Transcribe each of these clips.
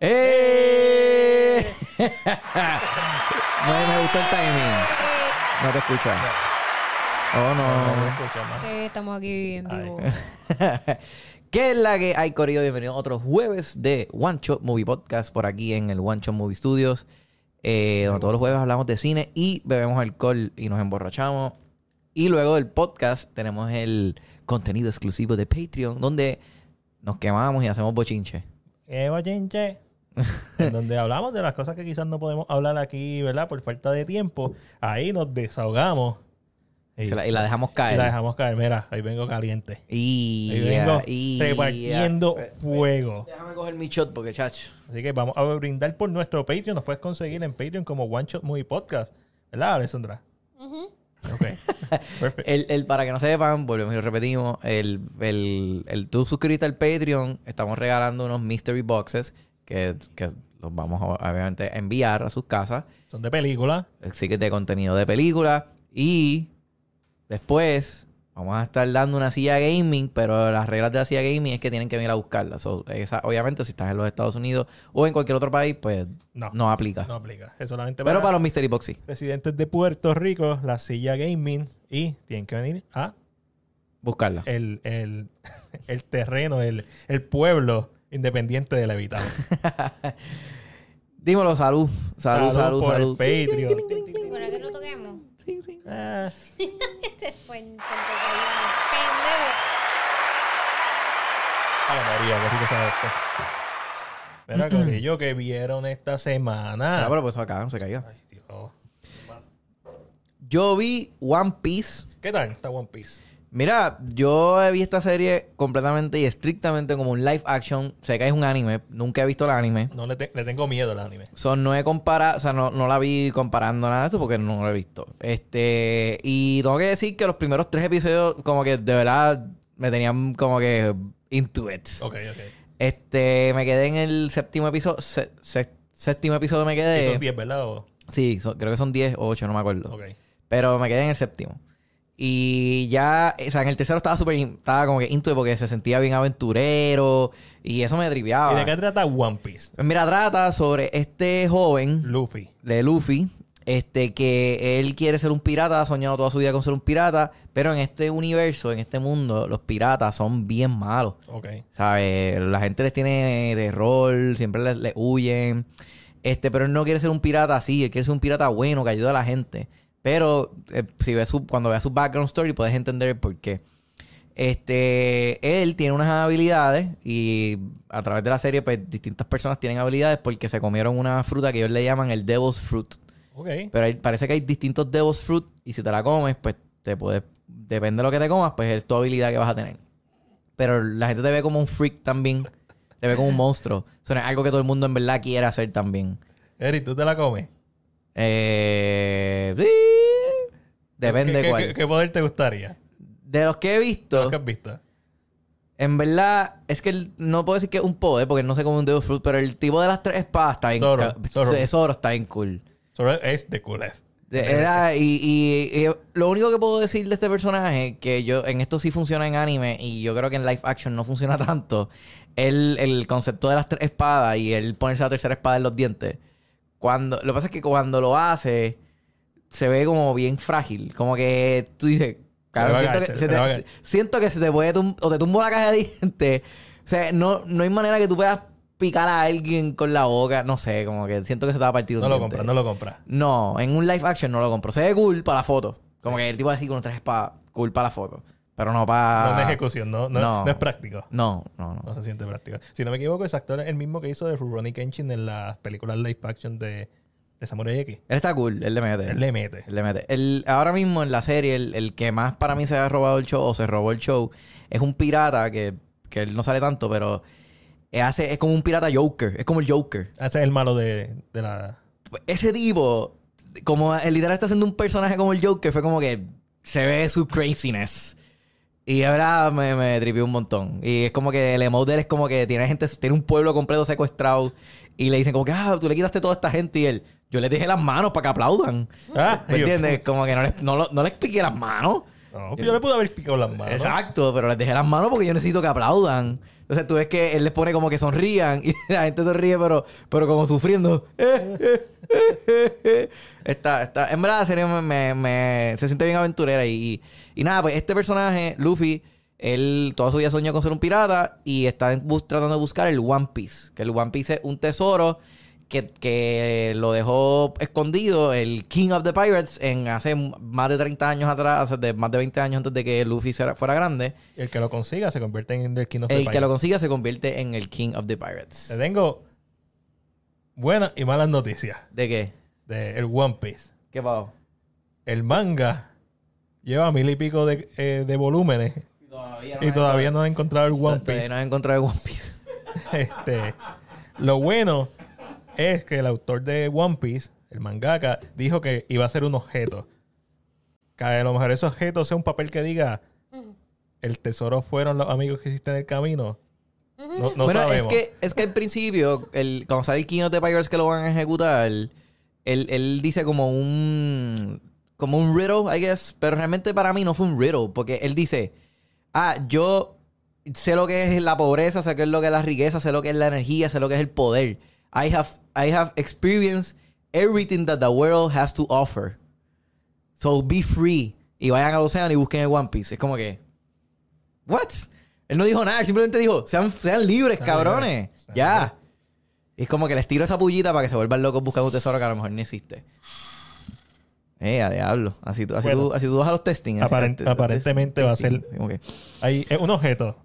¡Eh! me, me gustó el timing. No te escuchas. Oh, No, no no. escucha más. Eh, estamos aquí en Ay. vivo. ¿Qué es la que hay, Corillo? Bienvenido a otro jueves de One Shot Movie Podcast por aquí en el One Shot Movie Studios. eh, donde todos los jueves hablamos de cine y bebemos alcohol y nos emborrachamos. Y luego del podcast tenemos el contenido exclusivo de Patreon, donde nos quemamos y hacemos bochinche. ¡Eh, bochinche! en donde hablamos de las cosas que quizás no podemos hablar aquí, ¿verdad? Por falta de tiempo. Ahí nos desahogamos. Y, la, y la dejamos y caer. la dejamos caer. Mira, ahí vengo caliente. Y, Ahí vengo y- repartiendo fuego. Déjame coger mi shot porque, chacho. Así que vamos a brindar por nuestro Patreon. Nos puedes conseguir en Patreon como One Shot Movie Podcast. ¿Verdad, Alessandra? Ok. Perfecto. El, el- para que no sepan, volvemos y lo repetimos, el, el, el tú suscribirte al Patreon, estamos regalando unos mystery boxes que, que los vamos a, obviamente enviar a sus casas. Son de película. Así que de contenido de película. Y después vamos a estar dando una silla gaming, pero las reglas de la silla gaming es que tienen que venir a buscarla. So, esa, obviamente, si estás en los Estados Unidos o en cualquier otro país, pues No. no, aplica. No aplica. Es solamente pero para, para los mystery box sí. residentes de Puerto Rico, la silla gaming. Y tienen que venir a Buscarla. el, el, el terreno, el, el pueblo independiente de Levitado. Dímelo, salud. Salud, salud, por salud. el Patreon. Bueno, que lo toquemos. Ah, Se fue en tanto pendejo. Ay, María, qué rico sabe esto. Mira, Corillo, que vieron esta semana. Ah, pero pues acá no se caiga. Ay, Dios. Yo vi One Piece. ¿Qué tal está One Piece? Mira, yo vi esta serie completamente y estrictamente como un live action. Sé que es un anime. Nunca he visto el anime. No le, te- le tengo miedo al anime. So, no he comparado, o sea, no, no la vi comparando nada de esto porque no lo he visto. Este, y tengo que decir que los primeros tres episodios, como que de verdad me tenían como que into it. Ok, ok. Este, me quedé en el séptimo episodio. se- se- séptimo episodio me quedé. Son 10, ¿verdad? O- Sí, so- creo que son 10 o 8, no me acuerdo. Ok. Pero me quedé en el séptimo. Y ya, o sea, en el tercero estaba súper, estaba como que into porque se sentía bien aventurero y eso me triviaba. ¿Y de qué trata One Piece? Mira, trata sobre este joven Luffy. de Luffy, este que él quiere ser un pirata, ha soñado toda su vida con ser un pirata, pero en este universo, en este mundo, los piratas son bien malos. Ok. ¿Sabes? La gente les tiene terror, siempre les, les huyen. Este, pero él no quiere ser un pirata así, él quiere ser un pirata bueno que ayuda a la gente. Pero eh, si ves su, cuando veas su background story puedes entender el por qué. Este, él tiene unas habilidades y a través de la serie pues distintas personas tienen habilidades porque se comieron una fruta que ellos le llaman el Devil's Fruit. Pero hay- parece que hay distintos Devil's Fruit y si te la comes, pues te puede... Depende de lo que te comas, pues es tu habilidad que vas a tener. Pero la gente te ve como un freak también. Te ve como un monstruo. Eso no es algo que todo el mundo en verdad quiere hacer también. Eric, ¿tú te la comes? Eh... sí. Depende ¿Qué, de qué- cuál. qué- qué poder te gustaría? De los que he visto, ¿Lo que has visto? en verdad, es que no puedo decir que es un poder, porque no sé cómo un Devil's Fruit, pero el tipo de las tres espadas está bien... Zoro, Zoro. Zoro está bien cool. Solo es de. De- Era, y, y- y lo único que puedo decir de este personaje, que yo en esto sí funciona en anime y yo creo que en live action no funciona tanto, el, el concepto de las tres espadas y el ponerse la tercera espada en los dientes. Cuando, lo que pasa es que cuando lo hace, se ve como bien frágil. Como que tú dices, claro, siento, que se- te, siento que se te puede tum- o te tumbo la caja de dientes. O sea, no, no hay manera que tú puedas picar a alguien con la boca. No sé, como que siento que se te va a partir un No lo compras, no lo compras. No, en un live action no lo compro. Se ve cool para la foto. Como que el tipo así con tres espadas, cool para la foto. Pero no para. No es ejecución, no, no, no. no es práctico. No, no, no. No se siente práctico. Si no me equivoco, ese actor es el mismo que hizo de Rurouni Kenshin en las películas live action de, de Samurai X. Él está cool, él le mete. Él le mete. Él le mete. El- ahora mismo en la serie, el, el que más para mí se ha robado el show o se robó el show es un pirata que, que él no sale tanto, pero hace, es como un pirata Joker. Es como el Joker. Ese es el malo de, de la... Ese tipo, como el literal está haciendo un personaje como el Joker, fue como que se ve su craziness. Y ahora me, me tripió un montón. Y es como que el emote de él es como que tiene gente, tiene un pueblo completo secuestrado. Y le dicen como que, ah, tú le quitaste toda esta gente. Y él, yo les dejé las manos para que aplaudan. Ah, ¿Me yo- entiendes? Como que no les, no, lo- no les piqué las manos. No, yo le pude haber picado las manos. Exacto, pero les dejé las manos porque yo necesito que aplaudan. Entonces tú ves que él les pone como que sonrían y la gente sonríe, pero, pero como sufriendo. está, está, en verdad la serie me, me- se siente bien aventurera y, y nada, pues este personaje, Luffy, él toda su vida soñó con ser un pirata y está bus- tratando de buscar el One Piece, que el One Piece es un tesoro que, que lo dejó escondido el King of the Pirates en hace más de 30 años atrás, hace de más de 20 años antes de que Luffy fuera, fuera grande. Y el que lo consiga se convierte en el King of the El que lo Pirates. consiga se convierte en el King of the Pirates. Te tengo buenas y malas noticias ¿De qué? del One Piece. ¿Qué pasó? El manga lleva mil y pico de, eh, de volúmenes y todavía no han encontrado el One Todavía Piece. no he encontrado el One Piece. Este, lo bueno es que el autor de One Piece, el mangaka, dijo que iba a ser un objeto. Que a lo mejor ese objeto sea un papel que diga el tesoro fueron los amigos que hiciste en el camino. No, no bueno, sabemos. es que, es que al principio, el, cuando sale el of the Pirates que lo van a ejecutar, él, él dice como un. Como un riddle, I guess. Pero realmente para mí no fue un riddle. Porque él dice: Ah, yo sé lo que es la pobreza, sé qué es lo que es la riqueza, sé lo que es la energía, sé lo que es el poder. I have, I have experienced everything that the world has to offer. So be free. Y vayan al océano y busquen el One Piece. Es como que. ¿What? Él no dijo nada, él simplemente dijo, sean, sean libres, Sean cabrones. libres, ya. Y es como que les tiro esa pullita para que se vuelvan locos buscando un tesoro que a lo mejor ni existe. Eh, a diablo. Así, tú- así, Bueno. tú, así tú vas a los testing. Aparent- aparentemente va a ser- que- Hay, es un objeto.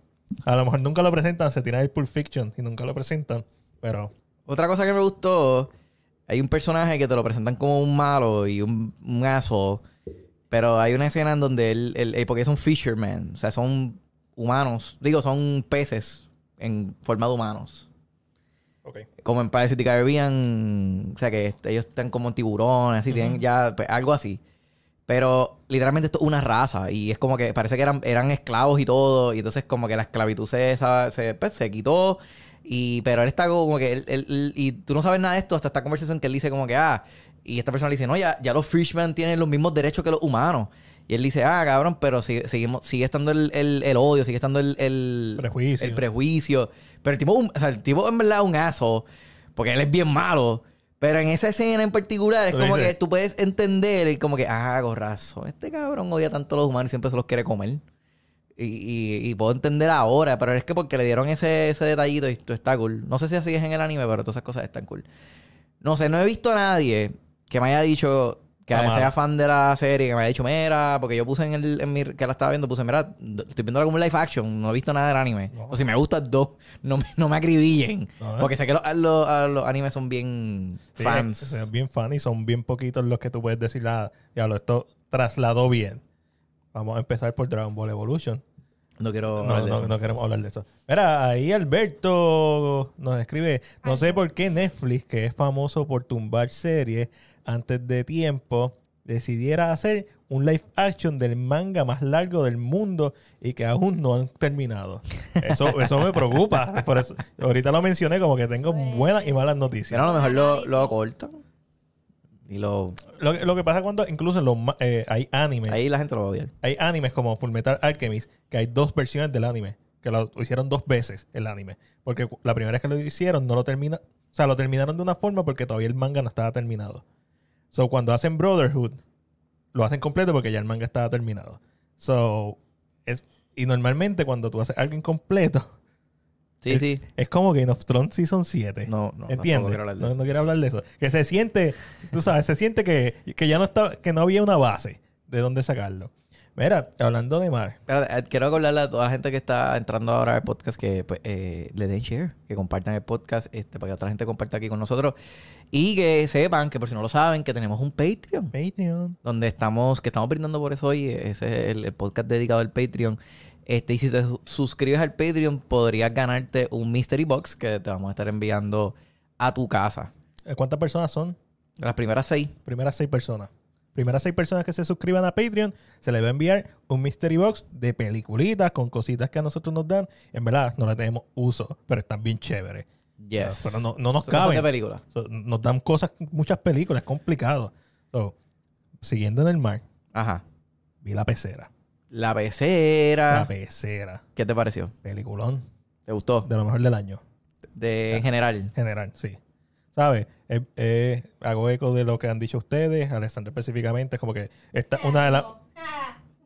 A lo mejor nunca lo presentan, se tira el Pulp Fiction y nunca lo presentan. Pero Otra cosa que me gustó, hay un personaje que te lo presentan como un malo y un, un aso, pero hay una escena en donde él, él- eh, porque es un fisherman, o sea, son humanos, digo, son peces en forma de humanos. Como en the Caribbean, o sea, que ellos están como tiburones, así, tienen ya pues, algo así. Pero literalmente esto es una raza y es como que parece que eran, eran esclavos y todo. Y entonces como que la esclavitud se, se, pues, se quitó. Y, pero él está como que... él- él- y tú no sabes nada de esto hasta esta conversación que él dice como que... Ah, y esta persona le dice, no, ya, ya los fishmen tienen los mismos derechos que los humanos. Y él dice, ah, cabrón, pero sigue, seguimos, sigue estando el, el- el odio, sigue estando el, el Prejuicio. el prejuicio. Pero el tipo, un- o sea, el tipo en verdad es un aso, porque él es bien malo. Pero en esa escena en particular es como dices- que tú puedes entender como que, ah, gorrazo, este cabrón odia tanto a los humanos y siempre se los quiere comer. Y, y- y puedo entender ahora, pero es que porque le dieron ese, ese detallito y esto está cool. No sé si así es en el anime, pero todas esas cosas están cool. No sé, no he visto a nadie que me haya dicho que sea fan de la serie, que me haya dicho, mira, porque yo puse en, el, en mi, que la estaba viendo, puse, mira, estoy viéndola como un live action, no he visto nada del anime. No. O si me gustan dos, no, me- no me acribillen. No. Porque sé que los, los, animes son bien Sí, fans. es bien fan y son bien poquitos los que tú puedes decir, ah, diablo, esto trasladó bien. Vamos a empezar por Dragon Ball Evolution. No quiero No, hablar de no, eso. no queremos hablar de eso. Mira, ahí Alberto nos escribe, no sé por qué Netflix, que es famoso por tumbar series antes de tiempo, decidiera hacer un live action del manga más largo del mundo y que aún no han terminado. Eso, eso me preocupa. Por eso, ahorita lo mencioné como que tengo buenas y malas noticias. Pero a lo mejor lo, lo cortan. Y lo... Lo, que- lo que pasa cuando incluso los eh, hay animes, Ahí la gente lo va a odiar. hay animes como Fullmetal Alchemist, que hay dos versiones del anime, que lo hicieron dos veces el anime, porque la primera vez que lo hicieron no lo termina, o sea, lo terminaron de una forma porque todavía el manga no estaba terminado. So cuando hacen Brotherhood, lo hacen completo porque ya el manga estaba terminado. So es y normalmente cuando tú haces algo incompleto, Sí, es, sí. es como Game of Thrones Season 7. No, no. ¿Entiendes? quiero hablar de No, eso. no quiero hablar de eso. Que se siente, tú sabes, se siente que, que ya no está, que no había una base de dónde sacarlo. Mira, hablando de mar, eh, quiero acordarle a toda la gente que está entrando ahora al podcast que pues, eh, le den share, que compartan el podcast este, para que otra gente comparta aquí con nosotros y que sepan que por si no lo saben que tenemos un Patreon Patreon. donde estamos, que estamos brindando por eso hoy, ese es el, el podcast dedicado al Patreon. Este, y si te su- suscribes al Patreon podrías ganarte un Mystery Box que te vamos a estar enviando a tu casa. Eh, ¿Cuántas personas son? Las primeras seis. Primeras seis personas. Primeras seis personas que se suscriban a Patreon, se les va a enviar un mystery box de peliculitas con cositas que a nosotros nos dan. En verdad, no le tenemos uso, pero están bien chéveres. Yes. Pero no, no nos Son cosas de caben. película. So, nos dan cosas, muchas películas, es complicado. So, siguiendo en el mar, Ajá. vi la pecera. La pecera. La pecera. ¿Qué te pareció? Peliculón. ¿Te gustó? De lo mejor del año. De, en general. En general, sí. ¿Sabes? Eh, eh, hago eco de lo que han dicho ustedes, Alexander específicamente. Es como que esta una de, las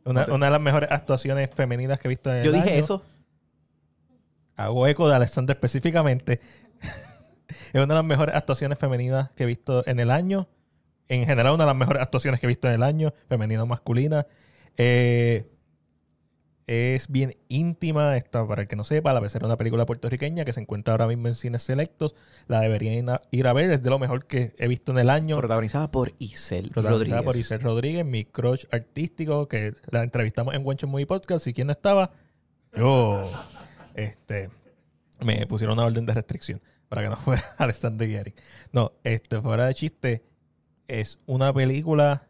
una, una de las mejores actuaciones femeninas que he visto en el Yo dije año. eso. Hago eco de Alexander específicamente. es una de las mejores actuaciones femeninas que he visto en el año. En general, una de las mejores actuaciones que he visto en el año, femenina o masculina. Eh, es bien íntima. Esta, para el que no sepa, la es una película puertorriqueña que se encuentra ahora mismo en cines selectos. La deberían ir a- ver. Es de lo mejor que he visto en el año. Protagonizada por Isel Protagonizada Rodríguez. por Isel Rodríguez, mi crush artístico, que la entrevistamos en Wencho Movie Podcast. ¿Y quién no estaba? Yo. Este. Me pusieron una orden de restricción para que no fuera Alexander Gary. No, este, fuera de chiste, es una película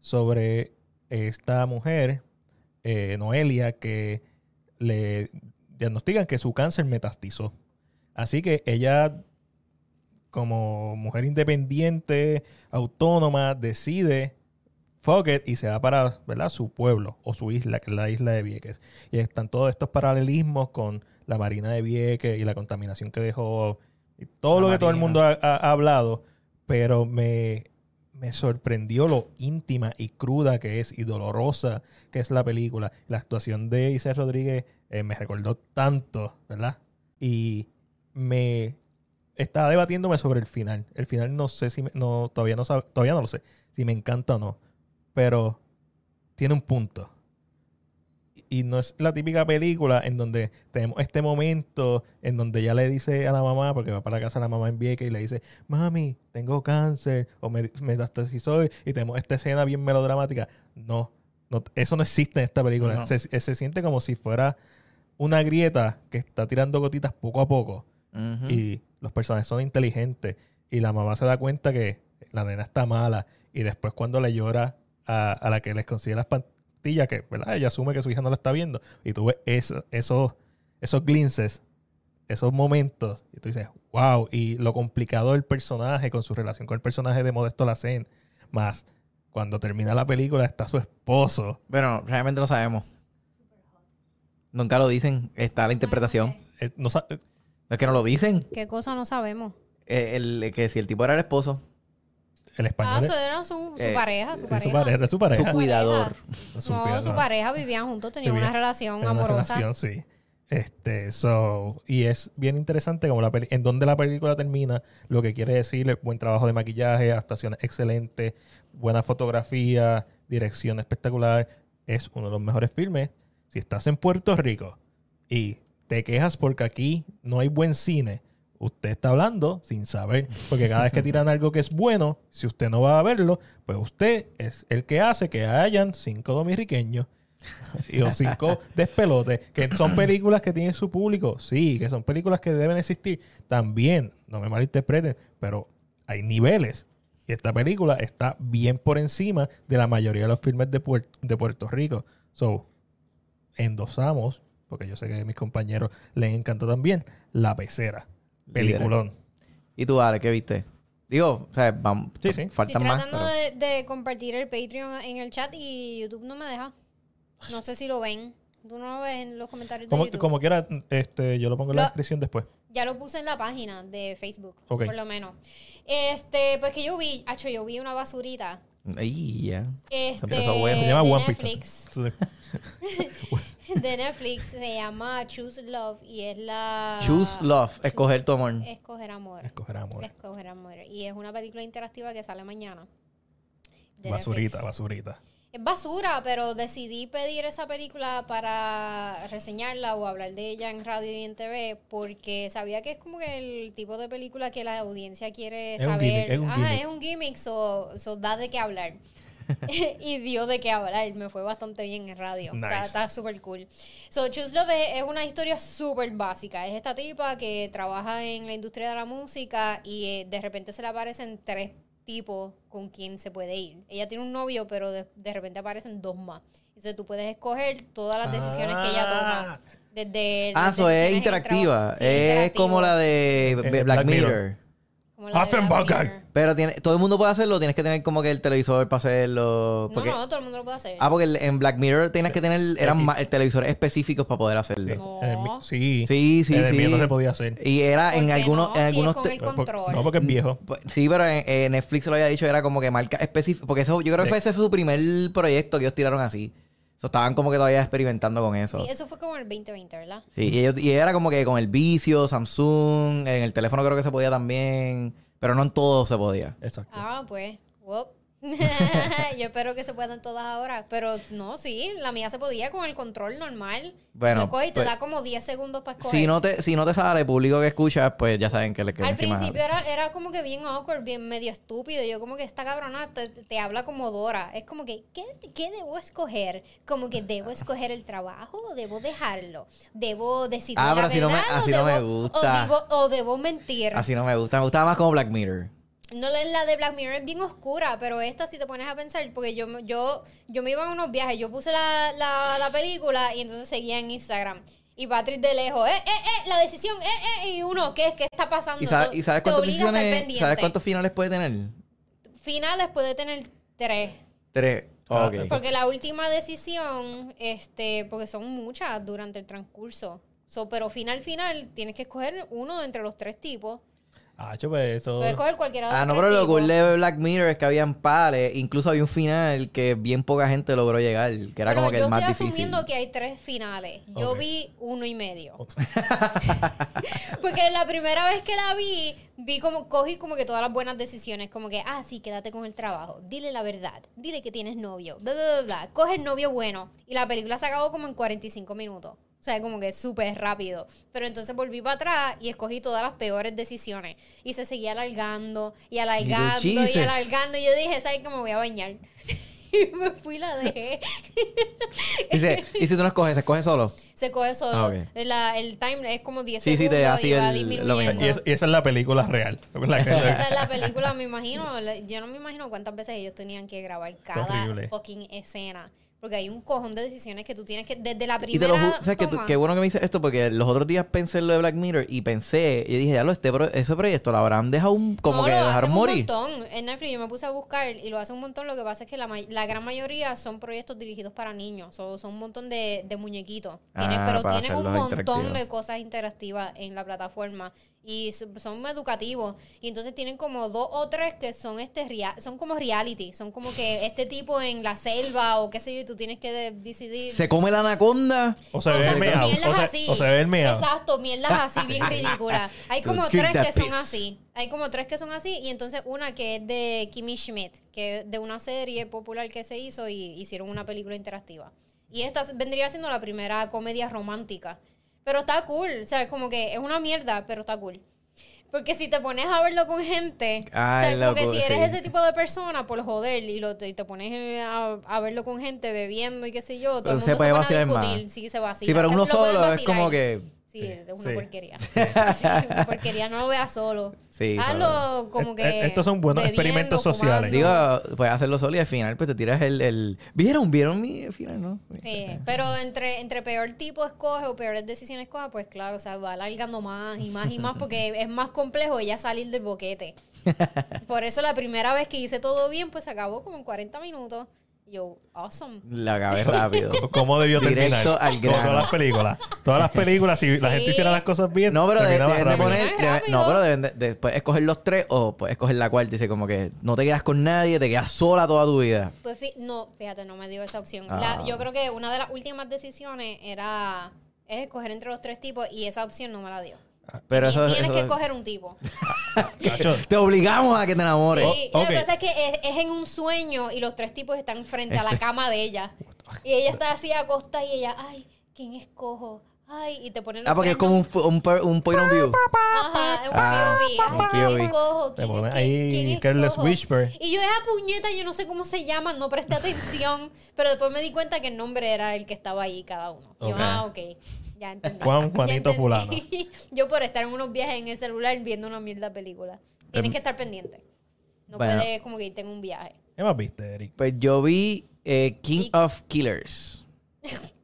sobre esta mujer, eh, Noelia, que le diagnostican que su cáncer metastizó. Así que ella, como mujer independiente, autónoma, decide fuck it, y se va para ¿verdad? su pueblo o su isla, que es la isla de Vieques. Y están todos estos paralelismos con la marina de Vieques y la contaminación que dejó, y todo La lo que todo el mundo ha, ha- ha hablado, pero me, me sorprendió lo íntima y cruda que es y dolorosa que es la película. La actuación de Isabel Rodríguez eh, me recordó tanto, ¿verdad? Y me estaba debatiéndome sobre el final. El final no sé si me- no todavía no todavía no lo sé si me encanta o no, pero tiene un punto. Y no es la típica película en donde tenemos este momento en donde ya le dice a la mamá, porque va para la casa la mamá en Vieques y le dice, mami, tengo cáncer o me metastasizó y tenemos esta escena bien melodramática. No, no eso no existe en esta película. No. Se, se siente como si fuera una grieta que está tirando gotitas poco a poco y los personajes son inteligentes y la mamá se da cuenta que la nena está mala y después cuando le llora a, a la que les consigue las que ¿verdad? ella asume que su hija no la está viendo y tú ves eso- esos esos glinces esos momentos y tú dices wow y lo complicado del personaje con su relación con el personaje de Modesto Lacen más cuando termina la película está su esposo Bueno, realmente no sabemos. Nunca lo dicen. Está la interpretación. Eh, no Es que no lo dicen. ¿Qué cosa no sabemos? Eh, el, que si el tipo era el esposo, el Ah, español eso es- era su, su Eh, pareja, su sí, pareja. su pareja, es su pareja. su cuidador. Su No, cuidador. su pareja vivían juntos, tenían una relación una amorosa. relación, sí. Este, so, y es bien interesante como la peli- en donde la película termina, lo que quiere decir buen trabajo de maquillaje, actuaciones excelentes, buena fotografía, dirección espectacular. Es uno de los mejores filmes. Si estás en Puerto Rico y te quejas porque aquí no hay buen cine, usted está hablando sin saber. Porque cada vez que tiran algo que es bueno, si usted no va a verlo, pues usted es el que hace que hayan cinco dominiqueños y los cinco despelotes, que son películas que tienen su público, sí, que son películas que deben existir, también, no me malinterpreten, pero hay niveles. Y esta película está bien por encima de la mayoría de los filmes de Puerto Rico. So, endosamos, porque yo sé que a mis compañeros les encantó también, La Pecera. Peliculón. ¿Y tú, Ale, qué viste? Digo, o sea, vamos, Sí, sí. faltan Estoy más. tratando pero- de, de compartir el Patreon en el chat y YouTube no me deja. No sé si lo ven. Tú no lo ves en los comentarios de Como, YouTube. como quiera, este, yo lo pongo en la descripción después. Ya lo puse en la página de Facebook, Ok. por lo menos. Este, pues que yo vi, hacho, yo vi una basurita. Ay, ya. Este, empezó bueno. Se llama de One Piece. De Netflix se llama Choose Love y es la Choose love, escoger tu amor. Escoger amor. Escoger amor. Escoger amor. Y es una película interactiva que sale mañana. Basurita, Netflix. basurita. Es basura, pero decidí pedir esa película para reseñarla o hablar de ella en radio y en TV porque sabía que es como que el tipo de película que la audiencia quiere Es un saber. gimmick, es un Ajá, gimmick. es un gimmick, so, so da de qué hablar. y dio de qué hablar. Me fue bastante bien en radio. Nice. Está- Está súper cool. So, Choose Love es, es una historia súper básica. Es esta tipa que trabaja en la industria de la música y eh, de repente se le aparecen tres tipos con quien se puede ir. Ella tiene un novio, pero de, de repente aparecen dos más. Entonces tú puedes escoger todas las decisiones que ella toma. Desde Ah, eso es interactiva. Sí, es interactivo. como la de Eh, Black, Black Mirror. Mirror. Hacen. Pero tiene, todo el mundo puede hacerlo, tienes que tener como que el televisor para hacerlo. Porque, No, no, todo el mundo lo puede hacer. Ah, porque el- en Black Mirror tenías que tener, eran ma- televisores específicos para poder hacerlo. No. En el mi- sí. Sí, sí, En el sí. mío no se podía hacer. Y era ¿Por en qué algunos, no? en Si es algunos con te- el Por- control. No, porque es viejo. Pues, Sí, pero en, en Netflix lo había dicho, era como que marca específica. Porque eso, yo creo que fue ese fue su primer proyecto que ellos tiraron así. So, estaban como que todavía experimentando con eso. Sí, eso fue como en el 2020, ¿verdad? Sí, y, ellos- y era como que con el vicio, Samsung, en el teléfono creo que se podía también, pero no en todo se podía. Exacto. Ah, pues. whoop. Yo espero que se puedan todas ahora. Pero no, sí, la mía se podía con el control normal. Bueno, y te pues, da como 10 segundos para escoger. Si no te, si no te sale público que escuchas, pues ya saben que le queda Al principio era, era como que bien awkward, bien medio estúpido. Yo como que esta cabrona te, te habla como Dora. Es como que, ¿qué, qué debo escoger? Como que debo escoger el trabajo o debo dejarlo. Debo decir Ah, la pero así no me- verdad o así no me debo- gusta. O debo, o debo mentir. Así no me gusta, me gustaba más como Black Mirror. No la, la de Black Mirror es bien oscura, pero esta si te pones a pensar, porque yo, me- yo, yo me iba a unos viajes, yo puse la, la, la película y entonces seguía en Instagram. Y Patrick de lejos, eh, eh, eh, la decisión, eh, eh, y uno, ¿qué, qué está pasando? ¿Y, sabe- Eso y sabes cuántos finales puede tener? Finales puede tener tres. Tres. Ah, ok. Porque la última decisión, este, porque son muchas durante el transcurso. So, pero final, final, tienes que escoger uno entre los tres tipos. Ah, pues eso. Puedes escoger cualquiera de Ah, no, pero lo cool de Black Mirror es que habían pales. Incluso había un final que bien poca gente logró llegar. Que era como que yo el más estoy difícil. asumiendo que hay tres finales. Yo vi uno y medio. Porque la primera vez que la vi, vi como, cogí como que todas las buenas decisiones. Como que, ah, sí, quédate con el trabajo. Dile la verdad. Dile que tienes novio. Bla, bla, bla, bla. Coge el novio bueno. Y la película se acabó como en 45 minutos. O sea, como que súper rápido. Pero entonces volví para atrás y escogí todas las peores decisiones. Y se seguía alargando y alargando y, alargando. Y yo dije, ¿sabes qué? Me voy a bañar. y me fui y la dejé. Y si tú no escoges, escoges solo. Se coge solo. Ah. La- el time es como 10 Sí, sí, te segundos y va el- lo disminuyendo. mismo. Y, es- y esa es la película real. La que- Esa es la película, me imagino. Yo no me imagino cuántas veces ellos tenían que grabar cada horrible. fucking escena. Porque hay un cojón de decisiones que tú tienes que, desde la Y te primera lo juro, ¿sabes qué, bueno que me dices esto? Porque los otros días pensé en lo de Black Mirror y pensé, y dije, ya lo, este pro- ese proyecto lo habrán dejado un, como No, que lo dejaron hacen morir. un montón. En Netflix yo me puse a buscar y lo hace un montón. Lo que pasa es que la, la gran mayoría son proyectos dirigidos para niños. So, son un montón de, de muñequitos. Tienen- Ah, pero tienen un montón de cosas interactivas en la plataforma. Y so- son educativos. Y entonces tienen como dos o tres que son este rea- son como reality. Son como que este tipo en la selva o qué sé yo, y tú tienes que de- decidir. Se come la anaconda. O se ve el mierdas O se, así. o se ve el meao. Exacto, mierdas así bien ridículas. Hay como tres que son así. Hay como tres que son así y entonces una que es de Kimmy Schmidt, que es de una serie popular que se hizo y hicieron una película interactiva. Y esta vendría siendo la primera comedia romántica. Pero está cool, o sea, es como que es una mierda, pero está cool. Porque si te pones a verlo con gente, Ay, o sea, como que si eres sí. ese tipo de persona, por joder, y, lo, y te pones eh, a, a verlo con gente bebiendo y qué sé yo, todo el mundo Se se, puede a vacilar más. discutir, sí, se vacila. Sí, pero Se- uno solo es como que... Sí, Sí, es una sí. porquería. Sí, una porquería, no lo veas solo. Sí, Hazlo como que. estos son buenos bebiendo, experimentos sociales. Digo, puedes hacerlo solo y al final pues te tiras el... el... ¿Vieron? ¿Vieron mi final? ¿No? Sí, pero entre, entre peor tipo escoge o peores decisiones escoge, pues claro, o sea, va alargando más y más y más porque es más complejo ella salir del boquete. Por eso la primera vez que hice todo bien, pues se acabó como en 40 minutos. Yo, awesome. La acabé rápido. ¿Cómo debió terminar? Directo al Como todas las películas. Todas las películas, si la Sí. gente hiciera las cosas bien, No, pero de- deben de poner... Deben- no, pero deben de, de- puedes escoger los tres o puedes escoger la cuarta. Dice como que no te quedas con nadie, te quedas sola toda tu vida. Pues fi- no, fíjate, no me dio esa opción. Ah. La- yo creo que una de las últimas decisiones era es escoger entre los tres tipos y esa opción no me la dio. Pero Y eso... tienes eso- que escoger un tipo. Te obligamos a que te enamores. Sí, Oh, lo ok. que pasa es que es, es en un sueño y los tres tipos están frente a la cama de ella. Y ella está así acostada y ella, ay, ¿quién escojo? Ay, y te ponen los Ah, porque es como un, un, un point of view. Ajá, es un Ah, POV. un Ay, ¿quién POV. escojo? Te ¿Quién- ponen quién- ahí quién Careless escojo? Whisper. Y yo, esa puñeta, yo no sé cómo se llama, no presté atención. Pero después me di cuenta que el nombre era el que estaba ahí cada uno. Y yo, ah, ok. Ya entendí. Juan, Ya Juanito, entendí. fulano. yo por estar en unos viajes en el celular viendo una mierda película. Tienes Em, que estar pendiente. No bueno. puedes como que irte en un viaje. ¿Qué más viste, Eric? Pues yo vi eh, King Y- of Killers.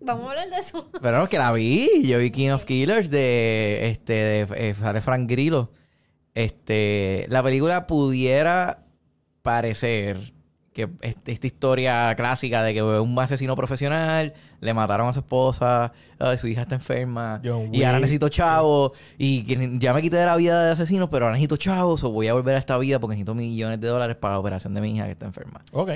Vamos a hablar de eso. Pero no, que la vi. Yo vi King of Killers de este de, eh, sale Frank Grillo. Este, la película pudiera parecer que esta historia clásica de que un asesino profesional le mataron a su esposa, ay, su hija está enferma John y ahora necesito chavos y que ya me quité de la vida de asesino, pero ahora necesito chavos o voy a volver a esta vida porque necesito millones de dólares para la operación de mi hija que está enferma. Ok.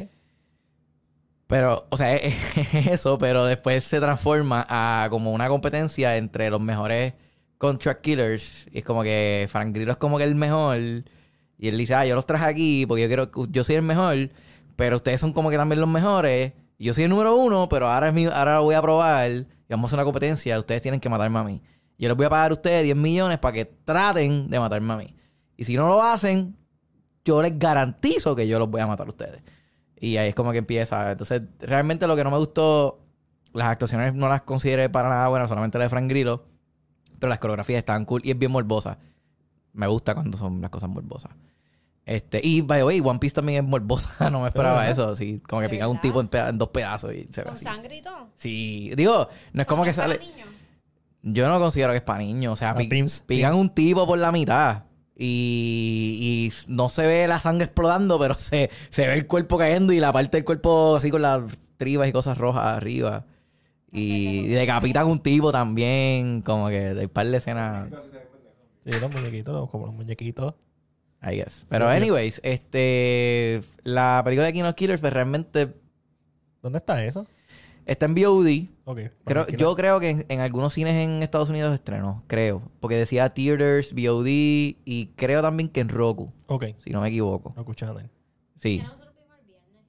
Pero, o sea, es, es eso, pero después se transforma a como una competencia entre los mejores contract killers. Y es como que Frank Grillo es como que el mejor. Y él dice, ah, yo los traje aquí porque yo quiero, yo soy el mejor, pero ustedes son como que también los mejores. Yo soy el número uno, pero ahora, es mi, ahora lo voy a probar vamos a hacer una competencia. Ustedes tienen que matarme a mí. Yo les voy a pagar a ustedes 10 millones para que traten de matarme a mí. Y si no lo hacen, yo les garantizo que yo los voy a matar a ustedes. Y ahí es como que empieza. Entonces, realmente lo que no me gustó, las actuaciones no las consideré para nada buenas, solamente la de Frank Grillo. Pero las coreografías estaban cool y es bien morbosa. Me gusta cuando son las cosas morbosas. Este, y by the way, One Piece también es morbosa, no me esperaba eso. Sí, como que ¿De pican un tipo en, peda- en dos pedazos y se ve Con así. sangre y todo. Sí, digo, no es como que ¿No para sale. niños? Yo no considero que es para niños. O sea, Ah, pi- pican un tipo por la mitad. Y, y no se ve la sangre explotando, pero se, se ve el cuerpo cayendo y la parte del cuerpo así con las tribas y cosas rojas arriba. Y, y decapitan un tipo también. Como que hay un par de escenas. Sí, los muñequitos, como los muñequitos. I guess. Pero, anyways, este. La película de King of Killers, pues realmente ¿Dónde está eso? está en VOD. Ok. Creo, tranquila. yo creo que en, en algunos cines en Estados Unidos estrenó, creo. Porque decía Theaters, VOD y creo también que en Roku, Ok. si no me equivoco. No escucharon. Sí.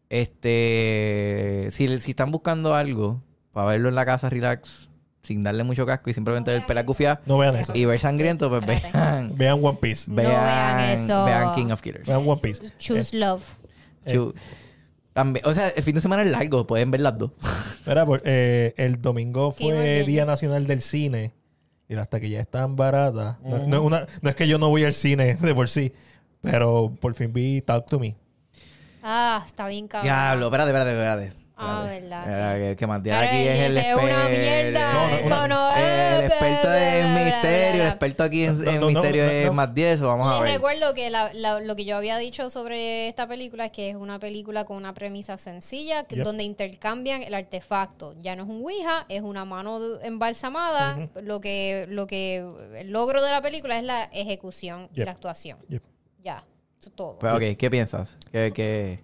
Este. Si, si están buscando algo para verlo en la casa, relax, sin darle mucho casco y simplemente No ver gufiada No vean eso. y ver sangriento, pues vean. Vean One Piece. No vean eso. Vean King of Killers. Vean One Piece. Choose Love. Chu- También, o sea, el fin de semana es largo, pueden ver las dos. Mira, por- eh, el domingo fue. Día Nacional del Cine. Y las taquillas están baratas. No, no es una- no es que yo no voy al cine de por sí. Pero por fin vi Talk to Me. Ah, está bien cabrón. Diablo, espérate, espérate, espérate. Ah, verdad, sí. Que, Pero aquí es el dice, "Una exper- mierda, No, no, eso una- no El es". experto bla, bla, en misterio, el experto aquí en, No, en no, no, misterio no, es no. más 10, vamos a ver. recuerdo que la- la- lo que yo había dicho sobre esta película es que es una película con una premisa sencilla, que- Yep. donde intercambian el artefacto. Ya no es un Ouija, es una mano embalsamada. lo, que, lo que el logro de la película es la ejecución y la actuación. Yep. Ya, eso es todo. Pero, ok, ¿qué piensas? Que, que...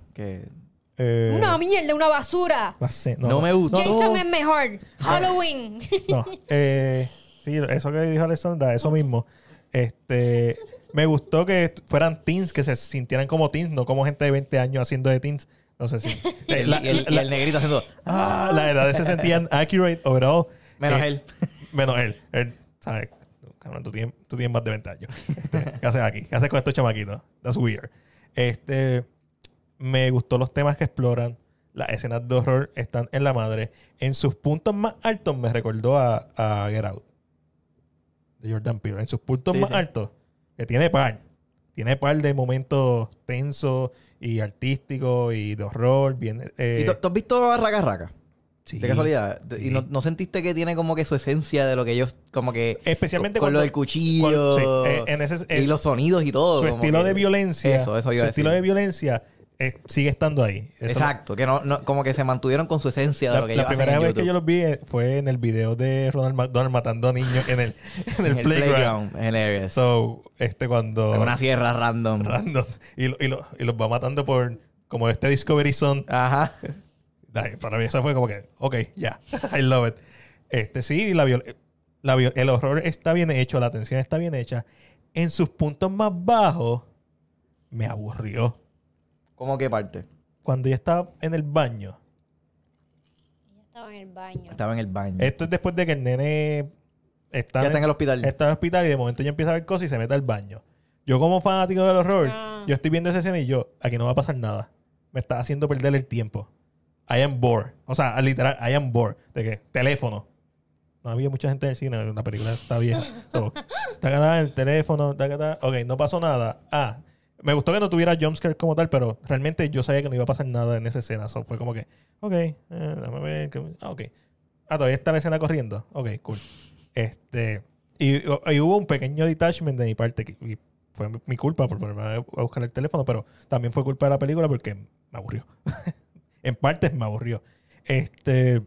Eh, una mierda, una basura. la ce- No me gustó. Jason es mejor. Halloween. No, eh, sí, eso que dijo Alessandra, eso mismo. Este, me gustó que fueran teens, que se sintieran como teens, no como gente de 20 años haciendo de teens. No sé si. Y eh, el, la, y el- y la- el negrito haciendo... ah, las edades se sentían accurate overall. Menos Eh, él. Menos él. Él, ¿sabes? Tú tienes, tú tienes más de 20 años. Este, ¿Qué haces aquí? ¿Qué haces con estos chamaquitos? That's weird. Este, me gustó los temas que exploran. Las escenas de horror están en la madre. En sus puntos más altos me recordó a, a Get Out. De Jordan Peele. En sus puntos Sí, más sí. altos. Que tiene par. Tiene par de momentos tensos y artísticos y de horror. Bien, eh, ¿Y tú, has visto a Raca Raca? sí. De casualidad. Sí. ¿Y no, no sentiste que tiene como que su esencia de lo que ellos... Como que... Especialmente con cuando- lo del cuchillo. cuando- sí, en ese- y los sonidos y todo. su estilo que- de violencia. Eso, eso iba su estilo de violencia eh, sigue estando ahí. Eso Exacto, que no, no- como que se mantuvieron con su esencia de la lo que la primera en vez que YouTube. yo los vi eh, fue en el video de Ronald McDonald matando a niños en el, en el, en el playground. playground. So, este cuando. Con una sierra random. random, y, lo- y, lo- y los va matando por. Como este Discovery Zone. Ajá. Para mí eso fue como que. Ok, ya. I love it. Este sí, la, viol- la viol- el horror está bien hecho, la atención está bien hecha. En sus puntos más bajos, me aburrió. ¿Cómo qué parte? Cuando ya estaba en el baño. Ella estaba en el baño. Estaba en el baño. Esto es después de que el nene está, ya está en el hospital. está en el hospital y de momento ya empieza a ver cosas y se mete al baño. Yo como fanático del horror, Ah. yo estoy viendo esa escena y yo, aquí no va a pasar nada. Me está haciendo perder el tiempo. I am bored. O sea, literal, I am bored. De que, teléfono. No había mucha gente en el cine, la película está vieja. So, taca, el teléfono, taca, taca. Ok, no pasó nada. Ah, me gustó que no tuviera jumpscare como tal, pero realmente yo sabía que no iba a pasar nada en esa escena. So, fue como que, ok, eh, dame ver. que- Ah, ok. Ah, todavía está la escena corriendo. Ok, cool. Este. Y, y hubo un pequeño detachment de mi parte. que- y fue mi culpa por ponerme a buscar el teléfono, pero también fue culpa de la película porque me aburrió. en parte me aburrió. Este,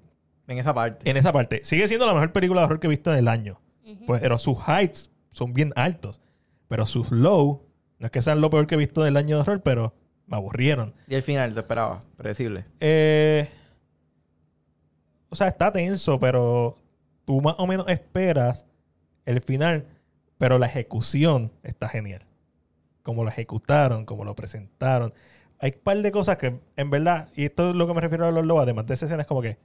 En esa parte. en esa parte, sigue siendo la mejor película de horror que he visto en el año. Ujú. Pues, pero sus heights son bien altos. Pero sus low, no es que sean lo peor que he visto en el año de horror, pero me aburrieron. Y el final, te esperaba. Predecible. Eh, o sea, está tenso, pero tú más o menos esperas el final, pero la ejecución está genial. Como lo ejecutaron, como lo presentaron. Hay un par de cosas que, en verdad, y esto es lo que me refiero a los lobos, además de esa escena, es como que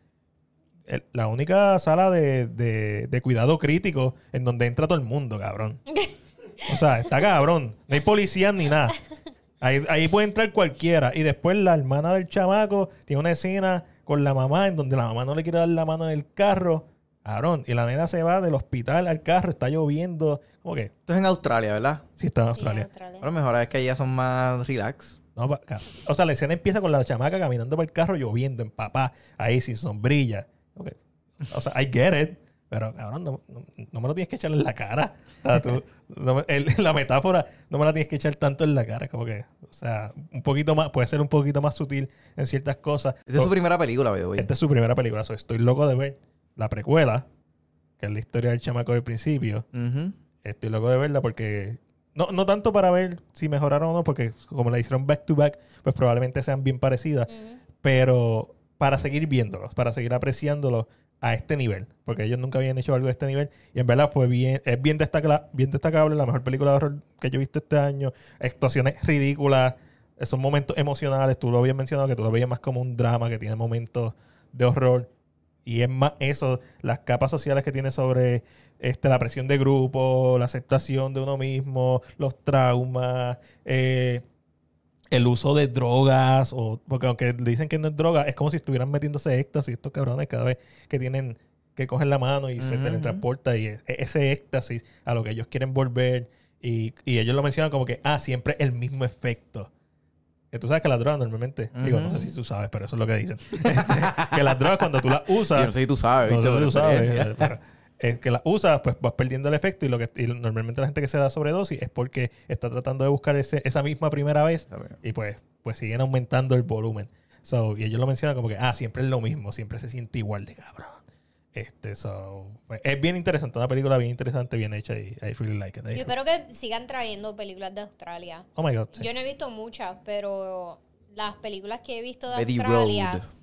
el- la única sala de, de- de cuidado crítico en donde entra todo el mundo, cabrón. O sea, está cabrón. No hay policías ni nada. Ahí, ahí puede entrar cualquiera. Y después la hermana del chamaco tiene una escena con la mamá en donde la mamá no le quiere dar la mano en el carro. Cabrón. Y la nena se va del hospital al carro, está lloviendo. ¿Cómo que? Esto es en Australia, ¿verdad? Sí, está en Sí, Australia. Australia. A lo mejor es que allá son más relax. No, o sea, la escena empieza con la chamaca caminando por el carro lloviendo en papá, ahí sin sombrilla. Ok. O sea, I get it. Pero, cabrón, no, no- no me lo tienes que echar en la cara. O sea, tú- no me- el- la metáfora no me la tienes que echar tanto en la cara. Como que, o sea, un poquito más, puede ser un poquito más sutil en ciertas cosas. Esa es su primera película, way. Esta es su primera película. so, estoy loco de ver la precuela, que es la historia del chamaco del principio. Estoy loco de verla porque. No, no tanto para ver si mejoraron o no, porque como la hicieron back to back, pues probablemente sean bien parecidas. Pero para seguir viéndolos, para seguir apreciándolos a este nivel. Porque ellos nunca habían hecho algo de este nivel. Y en verdad fue bien, es bien, bien destacable, la mejor película de horror que yo he visto este año. Actuaciones ridículas, esos momentos emocionales. Tú lo habías mencionado que tú lo veías más como un drama que tiene momentos de horror. Y es más eso, las capas sociales que tiene sobre este, la presión de grupo, la aceptación de uno mismo, los traumas, eh, el uso de drogas, o porque aunque dicen que no es droga, es como si estuvieran metiéndose éxtasis estos cabrones cada vez que tienen que cogen la mano y se teletransporta y e- ese éxtasis a lo que ellos quieren volver y, y ellos lo mencionan como que, ah, siempre el mismo efecto. Que tú sabes que las drogas normalmente, digo, no sé si tú sabes, pero eso es lo que dicen. Este, que las drogas cuando tú las usas, Yo no sé si tú sabes, no tú sabes, eh, pero, eh, que las usas, pues vas perdiendo el efecto y lo que y normalmente la gente que se da sobredosis es porque está tratando de buscar ese, esa misma primera vez y pues, pues siguen aumentando el volumen. So, y ellos lo mencionan como que, ah, siempre es lo mismo, siempre se siente igual de cabrón. Este, so, pues, es bien interesante, una película bien interesante, bien hecha y I really like it. Yo espero que sigan trayendo películas de Australia. Oh my god, sí. Yo no he visto muchas, pero las películas que he visto de Betty Australia Road.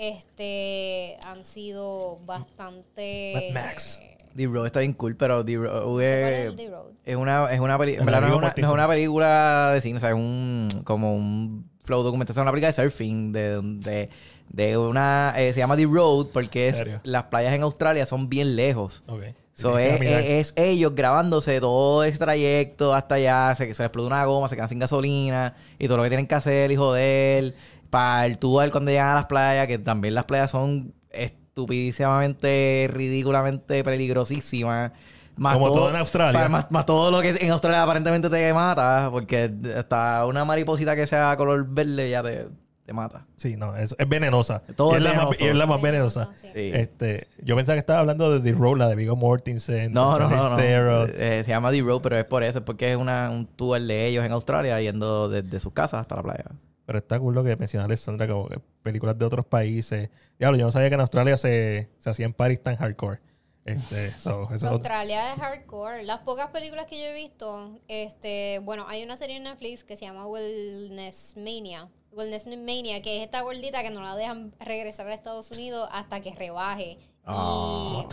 Este han sido bastante Mad Max. The Road está bien cool, pero The Road ¿Se acuerdan es, Road? es una, es una película. No, es una, no es Mortensen. una película de cine, o sea, es un como un flow documental, es una película de surfing de, de, de una eh, se llama The Road porque las playas en Australia son bien lejos. Ok. So, es, es- es ellos grabándose todo ese trayecto hasta allá, se, se les explota una goma, se quedan sin gasolina y todo lo que tienen que hacer y joder. Para el tubar cuando llegan a las playas, que también las playas son estupidísimamente, ridículamente peligrosísimas. Más Como todo en Australia. para- más, más todo lo que en Australia aparentemente te mata, porque hasta una mariposita que sea color verde ya te, te mata. Sí, no, es, es venenosa. Todo y, es la más, y es la más venenosa. Sí. Este, yo pensaba que estaba hablando de The Road, la de Viggo Mortensen. No, no, no. Eh, se llama The Road, pero es por eso, es porque es una, un tour de ellos en Australia yendo desde sus casas hasta la playa. Pero está cool lo que menciona Alessandra, como que películas de otros países. Diablo, yo no sabía que en Australia se, se hacían parties tan hardcore. Este, so, eso es otro- Australia es hardcore. Las pocas películas que yo he visto, este, bueno, hay una serie en Netflix que se llama Wellness Mania. Wellness Mania, que es esta gordita que no la dejan regresar a Estados Unidos hasta que rebaje. Ah. Y